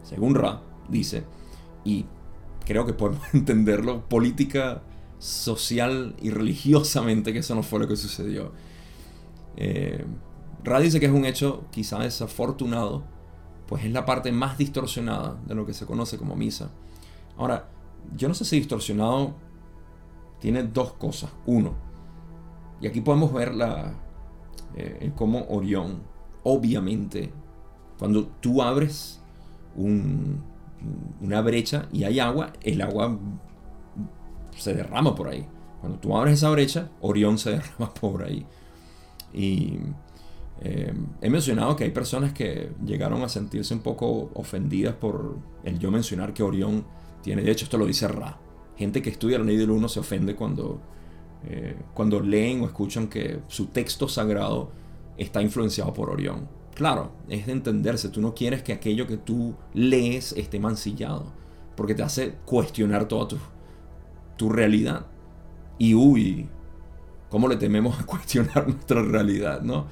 Según Ra, dice, y creo que podemos *laughs* entenderlo política, social y religiosamente que eso no fue lo que sucedió. Eh, Ra dice que es un hecho quizá desafortunado pues es la parte más distorsionada de lo que se conoce como misa. Ahora, yo no sé si distorsionado tiene dos cosas. Uno, y aquí podemos ver la, eh, cómo Orión, obviamente, cuando tú abres una brecha y hay agua, el agua se derrama por ahí. Cuando tú abres esa brecha, Orión se *laughs* derrama por ahí. Y eh, he mencionado que hay personas que llegaron a sentirse un poco ofendidas por el yo mencionar que Orión tiene, de hecho esto lo dice Ra, gente que estudia la ley del uno se ofende cuando, eh, cuando leen o escuchan que su texto sagrado está influenciado por Orión. Claro, es de entenderse, tú no quieres que aquello que tú lees esté mancillado, porque te hace cuestionar toda tu, tu realidad. Y uy, ¿cómo le tememos a *laughs* cuestionar nuestra realidad, no?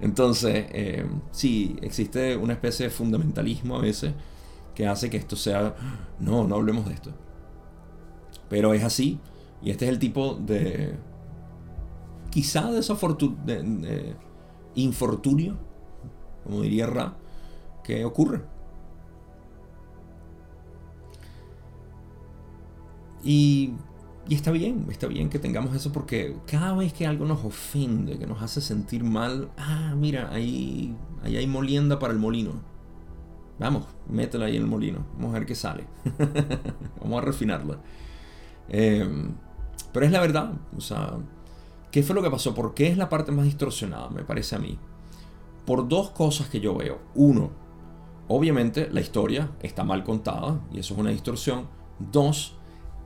Entonces, eh, sí, existe una especie de fundamentalismo a veces que hace que esto sea, no, no hablemos de esto. Pero es así, y este es el tipo de, quizá de, de, de infortunio, como diría Ra, que ocurre. Y y está bien, está bien que tengamos eso porque cada vez que algo nos ofende, que nos hace sentir mal, ah, mira, ahí, ahí hay molienda para el molino. Vamos, métela ahí en el molino. Vamos a ver qué sale. *laughs* Vamos a refinarla. Em, pero es la verdad. O sea, ¿qué fue lo que pasó? ¿Por qué es la parte más distorsionada, me parece a mí? Por dos cosas que yo veo. Uno, obviamente la historia está mal contada y eso es una distorsión. Dos,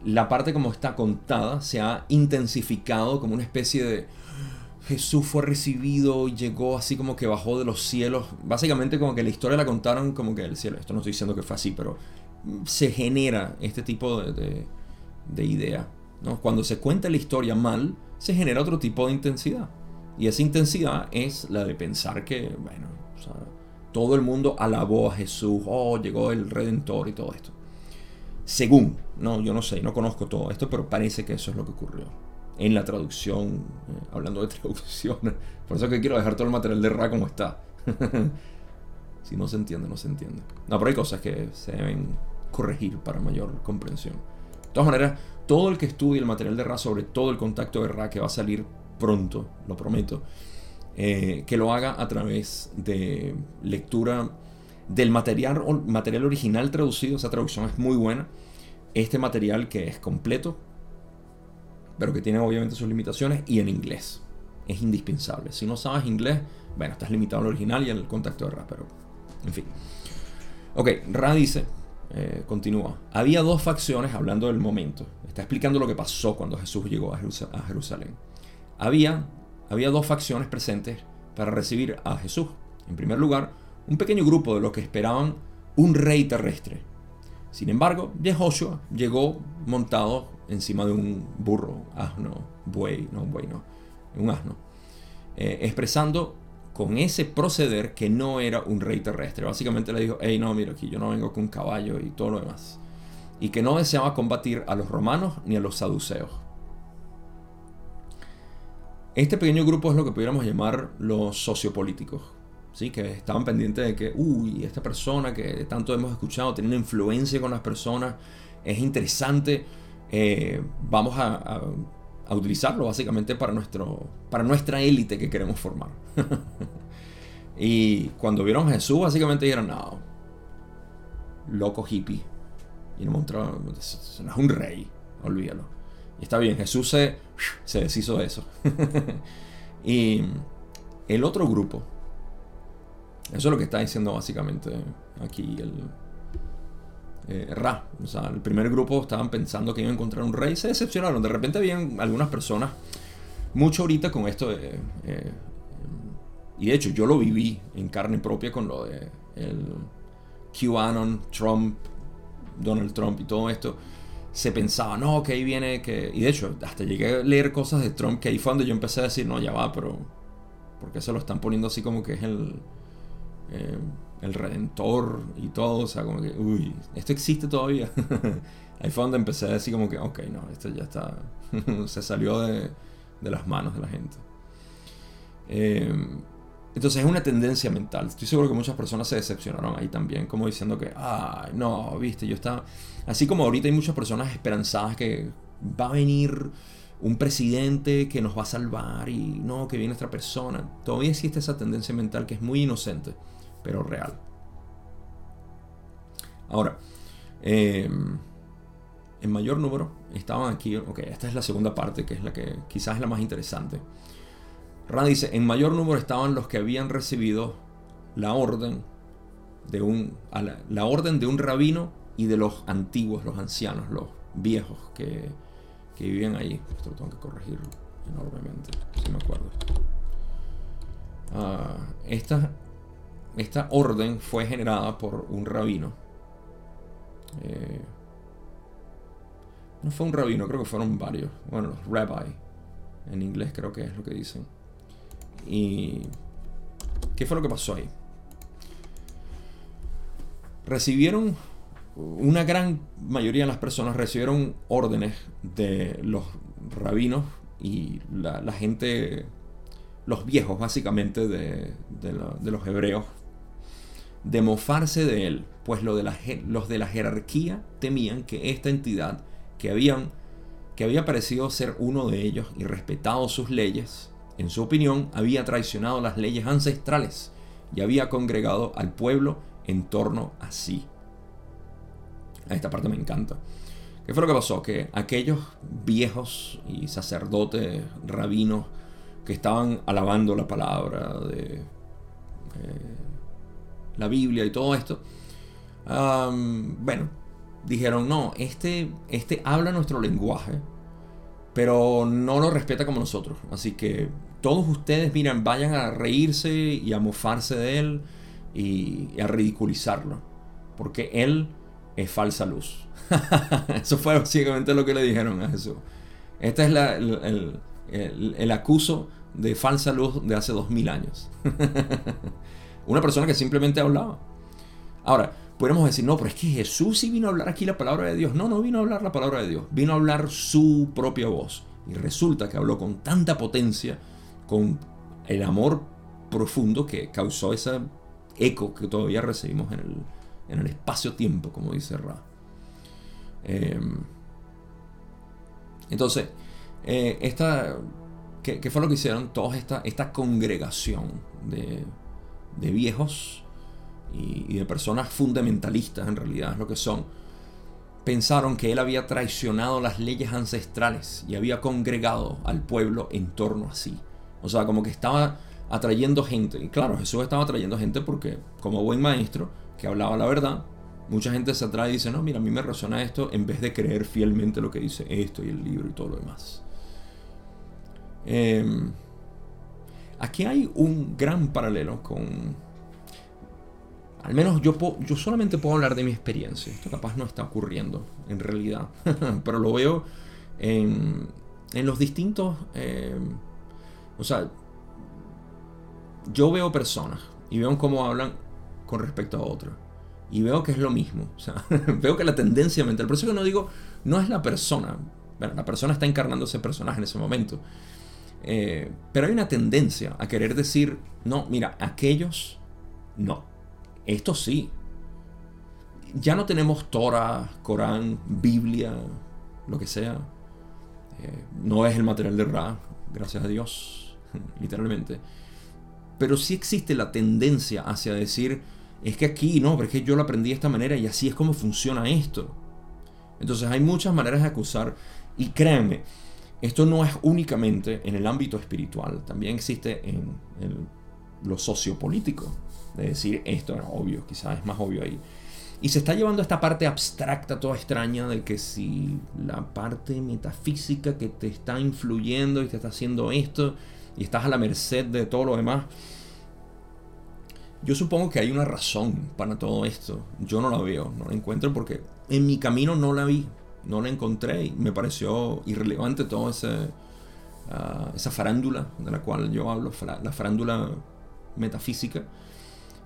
la parte como está contada se ha intensificado como una especie de Jesús fue recibido y llegó así como que bajó de los cielos. Básicamente como que la historia la contaron como que el cielo. Esto no estoy diciendo que fue así, pero se genera este tipo de, de, idea. ¿no? Cuando se cuenta la historia mal, se genera otro tipo de intensidad. Y esa intensidad es la de pensar que, bueno, todo el mundo alabó a Jesús, oh, llegó el Redentor y todo esto. Según, no, yo no sé, no conozco todo esto, pero parece que eso es lo que ocurrió en la traducción, eh, hablando de *laughs* traducción, por eso que quiero dejar todo el material de Ra como está. *laughs* si no se entiende, no se entiende. No, pero hay cosas que se deben corregir para mayor comprensión. De todas maneras, todo el que estudie el material de Ra sobre todo el contacto de Ra que va a salir pronto, lo prometo, eh, que lo haga a través de lectura del material, material original traducido, esa traducción es muy buena. Este material que es completo, pero que tiene obviamente sus limitaciones, y en inglés. Es indispensable. Si no sabes inglés, bueno, estás limitado al original y al contacto de Ra, pero en fin. Ok, Ra dice, eh, continúa, había dos facciones hablando del momento. Está explicando lo que pasó cuando Jesús llegó a, Jerusalén. Había, había dos facciones presentes para recibir a Jesús. En primer lugar, un pequeño grupo de los que esperaban un rey terrestre. Sin embargo, Jehoshua llegó montado encima de un burro, asno, buey, no buey, no, un asno, eh, expresando con ese proceder que no era un rey terrestre. Básicamente le dijo, hey, no, mira aquí, yo no vengo con un caballo y todo lo demás. Y que no deseaba combatir a los romanos ni a los saduceos. Este pequeño grupo es lo que pudiéramos llamar los sociopolíticos, ¿sí? que estaban pendientes de que, uy, esta persona que tanto hemos escuchado tiene una influencia con las personas, es interesante, eh, vamos a, utilizarlo básicamente para, nuestro, para nuestra élite que queremos formar. *laughs* y cuando vieron a Jesús, básicamente dijeron, no, loco hippie. Y no es un rey, olvídalo. Y está bien, Jesús se, se deshizo de eso. *laughs* y el otro grupo, eso es lo que está diciendo básicamente aquí el, eh, Ra. O sea, el primer grupo estaban pensando que iban a encontrar un rey, se decepcionaron. De repente habían algunas personas, mucho ahorita con esto de... Eh, y de hecho yo lo viví en carne propia con lo de el QAnon, Trump, Donald Trump y todo esto. Se pensaba, no, que ahí viene que... Y de hecho, hasta llegué a leer cosas de Trump que ahí fue donde yo empecé a decir, no, ya va, pero... ¿Por qué se lo están poniendo así como que es el... Eh, el Redentor y todo, o sea, como que, uy, esto existe todavía. *laughs* Ahí fue donde empecé a decir como que, ok, no, esto ya está, *laughs* se salió de, de, las manos de la gente. Em, entonces es una tendencia mental. Estoy seguro que muchas personas se decepcionaron ahí también, como diciendo que, ay, no, viste, yo estaba... Así como ahorita hay muchas personas esperanzadas que va a venir un presidente que nos va a salvar y no, que viene otra persona. Todavía existe esa tendencia mental que es muy inocente pero real. Ahora, em, en mayor número estaban aquí, ok, esta es la segunda parte que es la que quizás es la más interesante. Ra dice, en mayor número estaban los que habían recibido la orden de un, la, orden de un rabino y de los antiguos, los ancianos, los viejos que, que vivían ahí. Esto lo tengo que corregir enormemente, si me acuerdo. Uh, esta, esta orden fue generada por un rabino. Eh, no fue un rabino, creo que fueron varios. Bueno, los rabbi. En inglés creo que es lo que dicen. ¿Y qué fue lo que pasó ahí? Recibieron, una gran mayoría de las personas recibieron órdenes de los rabinos y la, gente, los viejos básicamente de, los hebreos de mofarse de él, pues los de, la, los de la jerarquía temían que esta entidad, que, habían, que había parecido ser uno de ellos y respetado sus leyes, en su opinión había traicionado las leyes ancestrales y había congregado al pueblo en torno a sí. Esta parte me encanta. ¿Qué fue lo que pasó? Que aquellos viejos y sacerdotes, rabinos, que estaban alabando la palabra de... Eh, la Biblia y todo esto, bueno, dijeron, no, este, este habla nuestro lenguaje, pero no lo respeta como nosotros. Así que todos ustedes, miran, vayan a reírse y a mofarse de él y, a ridiculizarlo, porque él es falsa luz. *laughs* Eso fue básicamente lo que le dijeron a Jesús. Este es el, el, acuso de falsa luz de hace dos mil años. *laughs* Una persona que simplemente hablaba. Ahora, podemos decir, no, pero es que Jesús sí vino a hablar aquí la palabra de Dios. No, no vino a hablar la palabra de Dios, vino a hablar su propia voz. Y resulta que habló con tanta potencia, con el amor profundo que causó ese eco que todavía recibimos en el, en el espacio-tiempo, como dice Ra. Em, entonces, eh, esta, ¿qué, fue lo que hicieron? Toda esta, esta congregación de, de viejos y, de personas fundamentalistas, en realidad es lo que son, pensaron que él había traicionado las leyes ancestrales y había congregado al pueblo en torno a sí. O sea, como que estaba atrayendo gente. Y claro, Jesús estaba atrayendo gente porque, como buen maestro, que hablaba la verdad, mucha gente se atrae y dice, no, mira, a mí me resuena esto, en vez de creer fielmente lo que dice esto y el libro y todo lo demás. Em, aquí hay un gran paralelo con al menos yo, yo solamente puedo hablar de mi experiencia. Esto capaz no está ocurriendo en realidad. *laughs* Pero lo veo en, en los distintos... Eh, o sea, yo veo personas y veo cómo hablan con respecto a otras. Y veo que es lo mismo. O sea, *laughs* veo que la tendencia mental... Por eso que no digo, no es la persona. La persona está encarnando ese personaje en ese momento. Eh, pero hay una tendencia a querer decir, no, mira, aquellos no esto sí. Ya no tenemos Torah, Corán, Biblia, lo que sea. Eh, no es el material de Ra, gracias a Dios, *laughs* literalmente. Pero sí existe la tendencia hacia decir, es que aquí no, pero es que yo lo aprendí de esta manera y así es como funciona esto. Entonces hay muchas maneras de acusar y créanme, esto no es únicamente en el ámbito espiritual, también existe en, lo sociopolítico de decir esto era obvio, quizás es más obvio ahí. Y se está llevando esta parte abstracta, toda extraña, de que si la parte metafísica que te está influyendo y te está haciendo esto, y estás a la merced de todo lo demás, yo supongo que hay una razón para todo esto. Yo no la veo, no la encuentro porque en mi camino no la vi, no la encontré me pareció irrelevante toda ah, esa farándula de la cual yo hablo, la farándula metafísica.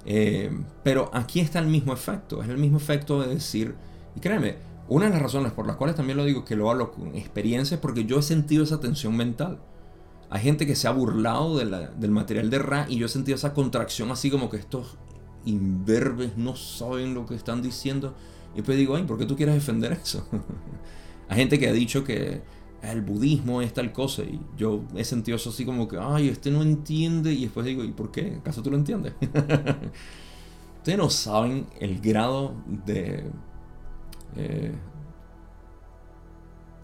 Eh, pero aquí está el mismo efecto, es el mismo efecto de decir, y créeme, una de las razones por las cuales también lo digo que lo hablo con experiencia es porque yo he sentido esa tensión mental. Hay gente que se ha burlado del material de Ra y yo he sentido esa contracción así como que estos imberbes no saben lo que están diciendo. Y después digo, ay, ¿por qué tú quieres defender eso? *laughs* Hay gente que ha dicho que el budismo es tal cosa. Y yo he sentido eso así como que, ay, este no entiende. Y después digo, ¿y por qué? ¿Acaso tú lo entiendes? *laughs* Ustedes no saben el grado de... Eh,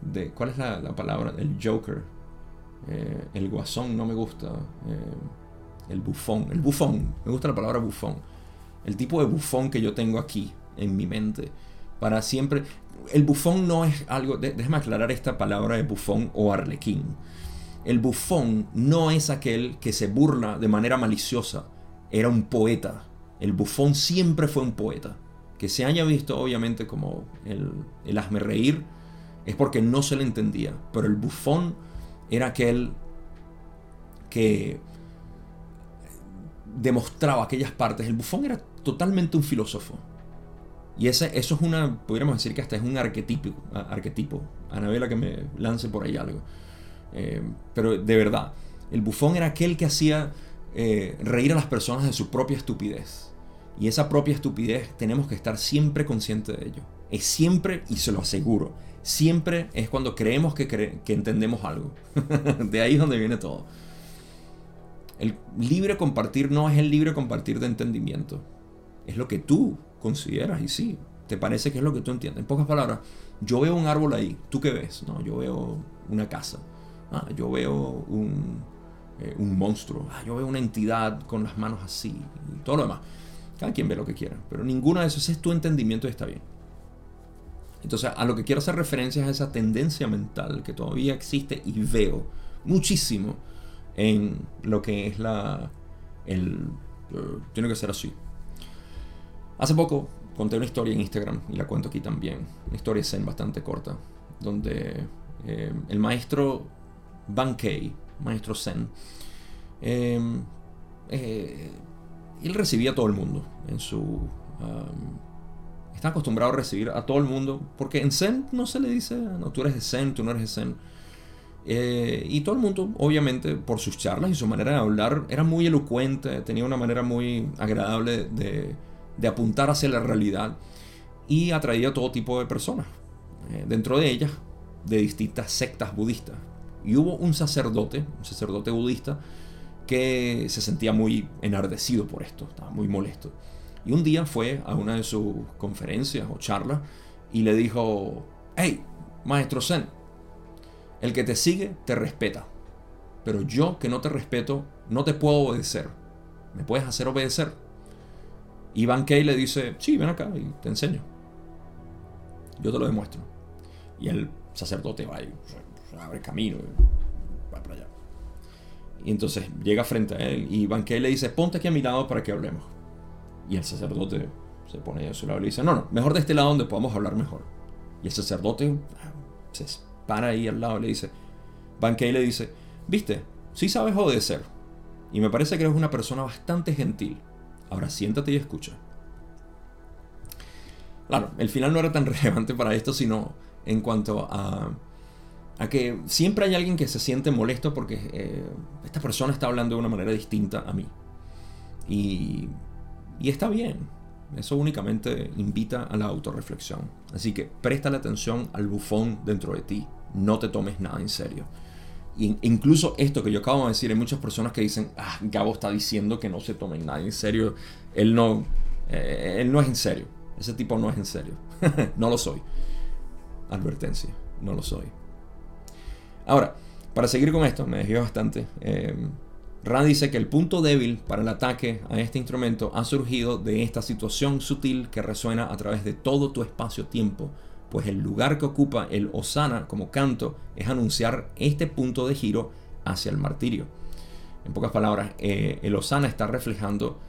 de ¿Cuál es la, palabra? El Joker. Eh, el guasón no me gusta. Eh, el bufón. El bufón. Me gusta la palabra bufón. El tipo de bufón que yo tengo aquí en mi mente. Para siempre el bufón no es algo, déjame aclarar esta palabra de bufón o arlequín. El bufón no es aquel que se burla de manera maliciosa, era un poeta. El bufón siempre fue un poeta. Que se haya visto obviamente como el, el hazme reír es porque no se le entendía. Pero el bufón era aquel que demostraba aquellas partes. El bufón era totalmente un filósofo. Y ese, eso es una, podríamos decir que hasta es un arquetipo, arquetipo. Anabela que me lance por ahí algo. Eh, pero de verdad, el bufón era aquel que hacía eh, reír a las personas de su propia estupidez. Y esa propia estupidez tenemos que estar siempre conscientes de ello. Es siempre, y se lo aseguro, siempre es cuando creemos que, entendemos algo. *laughs* de ahí es donde viene todo. El libre compartir no es el libre compartir de entendimiento. Es lo que tú consideras y sí, te parece que es lo que tú entiendes. En pocas palabras, yo veo un árbol ahí, ¿tú qué ves? No, yo veo una casa, ah, yo veo un, eh, monstruo, ah, yo veo una entidad con las manos así y todo lo demás. Cada quien ve lo que quiera, pero ninguno de esos es tu entendimiento y está bien. Entonces, a lo que quiero hacer referencia es a esa tendencia mental que todavía existe y veo muchísimo en lo que es la... El, eh, tiene que ser así. Hace poco conté una historia en Instagram y la cuento aquí también. Una historia zen bastante corta, donde eh, el maestro Bankei, maestro zen, eh, él recibía a todo el mundo en su... Um, está acostumbrado a recibir a todo el mundo, porque en zen no se le dice, no, tú eres de zen, tú no eres de zen. Eh, y todo el mundo, obviamente, por sus charlas y su manera de hablar, era muy elocuente, tenía una manera muy agradable de, de apuntar hacia la realidad y atraía a todo tipo de personas, eh, dentro de ellas de distintas sectas budistas. Y hubo un sacerdote, un sacerdote budista, que se sentía muy enardecido por esto, estaba muy molesto. Y un día fue a una de sus conferencias o charlas y le dijo, hey, maestro Zen, el que te sigue te respeta, pero yo que no te respeto no te puedo obedecer. ¿Me puedes hacer obedecer? Y Van Kay le dice, sí, ven acá y te enseño. Yo te lo demuestro. Y el sacerdote va y abre camino y va para allá. Y entonces llega frente a él y Van Kay le dice, ponte aquí a mi lado para que hablemos. Y el sacerdote se pone a su lado y le dice, no, no, mejor de este lado donde podamos hablar mejor. Y el sacerdote ah, se para ahí al lado y le dice, Van Kay le dice, viste, sí sabes obedecer. Y me parece que eres una persona bastante gentil. Ahora siéntate y escucha. Claro, el final no era tan *laughs* relevante para esto, sino en cuanto a, a que siempre hay alguien que se siente molesto porque eh, esta persona está hablando de una manera distinta a mí. Y, y está bien. Eso únicamente invita a la autorreflexión. Así que presta la atención al bufón dentro de ti. No te tomes nada en serio. Y incluso esto que yo acabo de decir, hay muchas personas que dicen, ah, Gabo está diciendo que no se tomen nada en serio. Él no, eh, él no es en serio. Ese tipo no es en serio. *laughs* no lo soy. Advertencia, no lo soy. Ahora, para seguir con esto, me dejé bastante. Eh, Rand dice que el punto débil para el ataque a este instrumento ha surgido de esta situación sutil que resuena a través de todo tu espacio-tiempo, pues el lugar que ocupa el Osana como canto es anunciar este punto de giro hacia el martirio. En pocas palabras, eh, el Osana está reflejando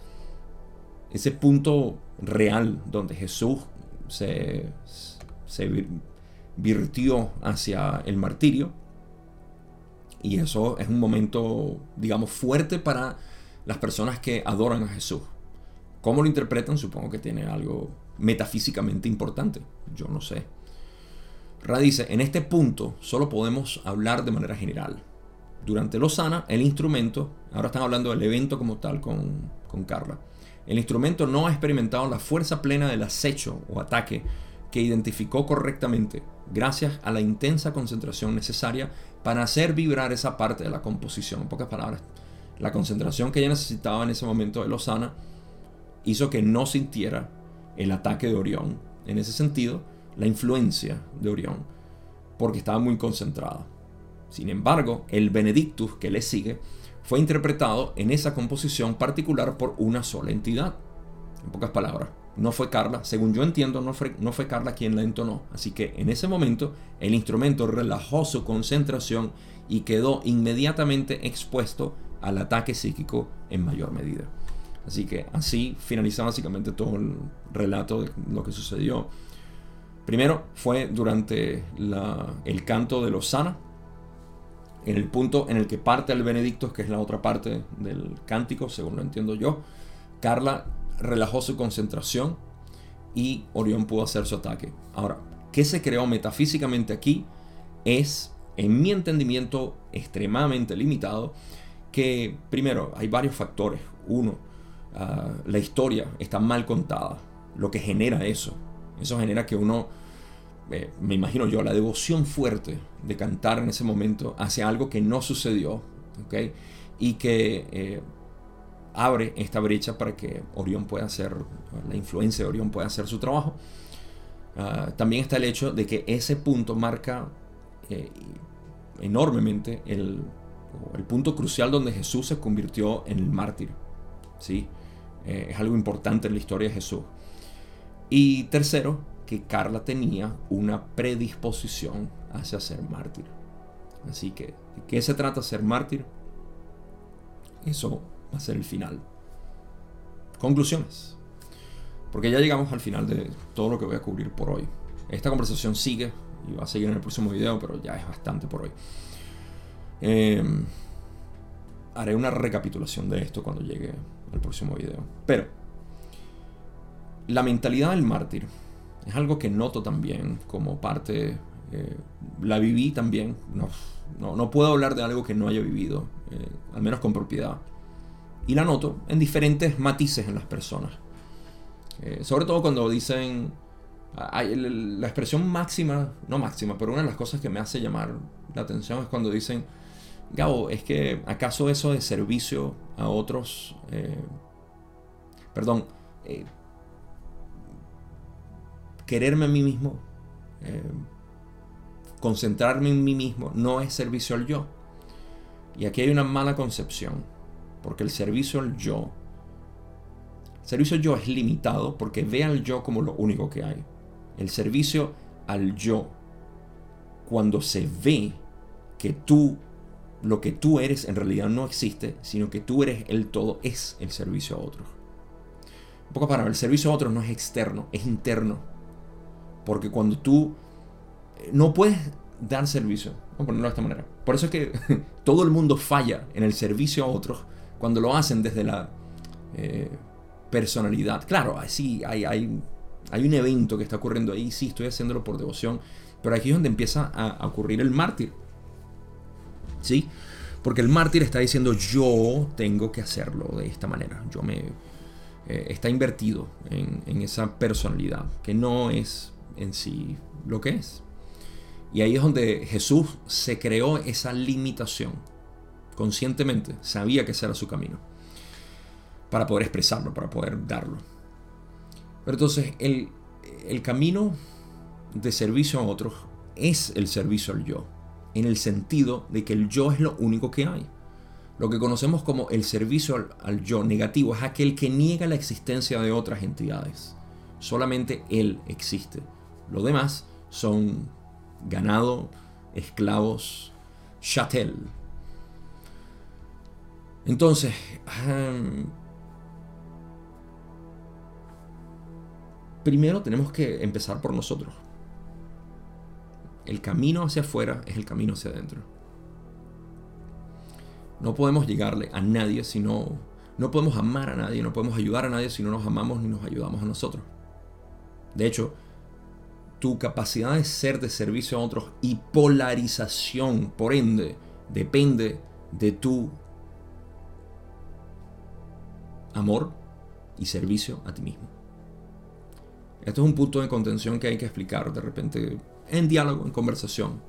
ese punto real donde Jesús se, se virtió hacia el martirio y eso es un momento, digamos, fuerte para las personas que adoran a Jesús. ¿Cómo lo interpretan? Supongo que tiene algo metafísicamente importante. Yo no sé. Ra dice, en este punto solo podemos hablar de manera general. Durante Lozana, el instrumento, ahora están hablando del evento como tal con, con Carla, el instrumento no ha experimentado la fuerza plena del acecho o ataque que identificó correctamente gracias a la intensa concentración necesaria para hacer vibrar esa parte de la composición. En pocas palabras, la concentración que ella necesitaba en ese momento de Lozana hizo que no sintiera el ataque de Orión. En ese sentido, la influencia de Orión, porque estaba muy concentrada. Sin embargo, el Benedictus que le sigue fue interpretado en esa composición particular por una sola entidad. En pocas palabras, no fue Carla, según yo entiendo, no fue, Carla quien la entonó. Así que en ese momento el instrumento relajó su concentración y quedó inmediatamente expuesto al ataque psíquico en mayor medida. Así que así finaliza básicamente todo el relato de lo que sucedió. Primero fue durante el canto de Lozana, en el punto en el que parte el Benedicto, que es la otra parte del cántico, según lo entiendo yo. Carla relajó su concentración y Orión pudo hacer su ataque. Ahora, ¿qué se creó metafísicamente aquí? Es, en mi entendimiento extremadamente limitado, que primero hay varios factores. Uno, ah, la historia está mal contada, lo que genera eso. Eso genera que uno, eh, me imagino yo, la devoción fuerte de cantar en ese momento hacia algo que no sucedió, ¿ok? Y que eh, abre esta brecha para que Orión pueda hacer, la influencia de Orión pueda hacer su trabajo. Ah, también está el hecho de que ese punto marca eh, enormemente el, punto crucial donde Jesús se convirtió en el mártir. ¿sí? Eh, es algo importante en la historia de Jesús. Y tercero, que Carla tenía una predisposición hacia ser mártir. Así que, ¿de qué se trata ser mártir? Eso va a ser el final. Conclusiones. Porque ya llegamos al final de todo lo que voy a cubrir por hoy. Esta conversación sigue y va a seguir en el próximo video, pero ya es bastante por hoy. Em, haré una recapitulación de esto cuando llegue al próximo video. Pero la mentalidad del mártir es algo que noto también como parte, eh, la viví también, no, no, puedo hablar de algo que no haya vivido, eh, al menos con propiedad. Y la noto en diferentes matices en las personas. Eh, sobre todo cuando dicen, la expresión máxima, no máxima, pero una de las cosas que me hace llamar la atención es cuando dicen, Gabo, es que acaso eso de servicio a otros, perdón, quererme a mí mismo, eh, concentrarme en mí mismo, no es servicio al yo. Y aquí hay una mala concepción, porque el servicio al yo, el servicio al yo es limitado porque ve al yo como lo único que hay. El servicio al yo, cuando se ve que tú, lo que tú eres en realidad no existe, sino que tú eres el todo, es el servicio a otros. Un poco para el servicio a otros no es externo, es interno porque cuando tú eh, no puedes dar servicio, vamos a ponerlo de esta manera. Por eso es que *laughs* todo el mundo falla en el servicio a otros cuando lo hacen desde la eh, personalidad. Claro, sí, hay, hay, hay un evento que está ocurriendo ahí, sí, estoy haciéndolo por devoción, pero aquí es donde empieza a, ocurrir el mártir. ¿Sí? Porque el mártir está diciendo yo tengo que hacerlo de esta manera. Yo me... Eh, está invertido en, en esa personalidad, que no es en sí lo que es. Y ahí es donde Jesús se creó esa limitación. Conscientemente sabía que ese era su camino. Para poder expresarlo, para poder darlo. Pero entonces el, el camino de servicio a otros es el servicio al yo. En el sentido de que el yo es lo único que hay. Lo que conocemos como el servicio al, al, yo negativo es aquel que niega la existencia de otras entidades. Solamente él existe. Lo demás son ganado, esclavos, chattel. Entonces, primero tenemos que empezar por nosotros. El camino hacia afuera es el camino hacia adentro. No podemos llegarle a nadie si no... No podemos amar a nadie, no podemos ayudar a nadie si no nos amamos ni nos ayudamos a nosotros. De hecho, tu capacidad de ser de servicio a otros y polarización, por ende, depende de tu amor y servicio a ti mismo. Esto es un punto de contención que hay que explicar de repente en diálogo, en conversación.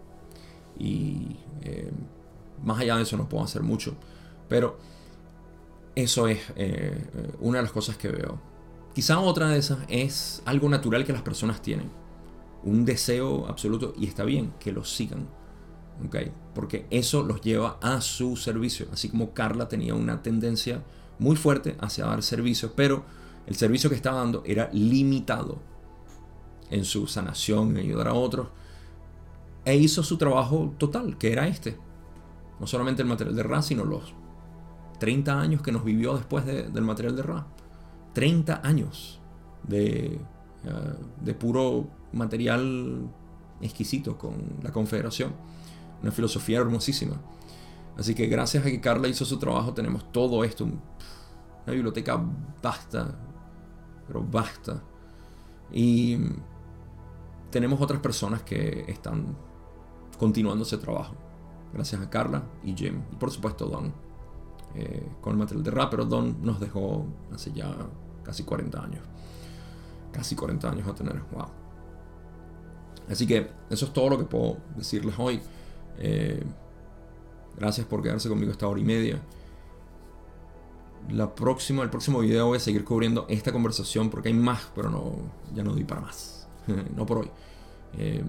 Y eh, más allá de eso no puedo hacer mucho. Pero eso es eh, una de las cosas que veo. Quizá otra de esas es algo natural que las personas tienen un deseo absoluto y está bien que los sigan. ¿okay? Porque eso los lleva a su servicio. Así como Carla tenía una tendencia muy fuerte hacia dar servicios, pero el servicio que estaba dando era limitado en su sanación, en ayudar a otros. E hizo su trabajo total, que era este. No solamente el material de Ra, sino los 30 años que nos vivió después del material de Ra. 30 años de, eh, de puro material exquisito con la Confederación. Una filosofía hermosísima. Así que gracias a que Carla hizo su trabajo tenemos todo esto. Una biblioteca basta, pero basta. Y tenemos otras personas que están continuando ese trabajo. Gracias a Carla y Jim. Y por supuesto Don. Eh, con el material de rap, pero Don nos dejó hace ya casi 40 años. Casi 40 años a tener. Wow. Así que eso es todo lo que puedo decirles hoy. Eh, gracias por quedarse conmigo esta hora y media. La próxima, el próximo video voy a seguir cubriendo esta conversación porque hay más, pero no, ya no doy para más. *laughs* no por hoy. Eh,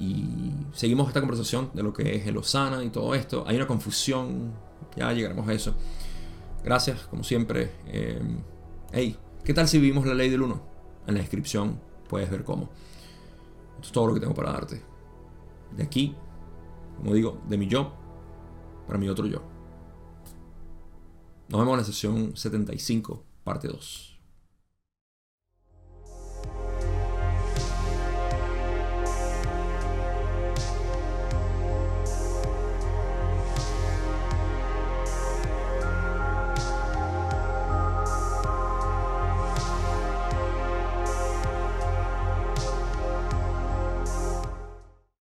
y seguimos esta conversación de lo que es el Osana y todo esto. Hay una confusión, ya llegaremos a eso. Gracias, como siempre. Eh, hey, ¿qué tal si vivimos la ley del 1? En la descripción puedes ver cómo. Esto es todo lo que tengo para darte. De aquí, como digo, de mi yo para mi otro yo. Nos vemos en la sesión 75, parte 2.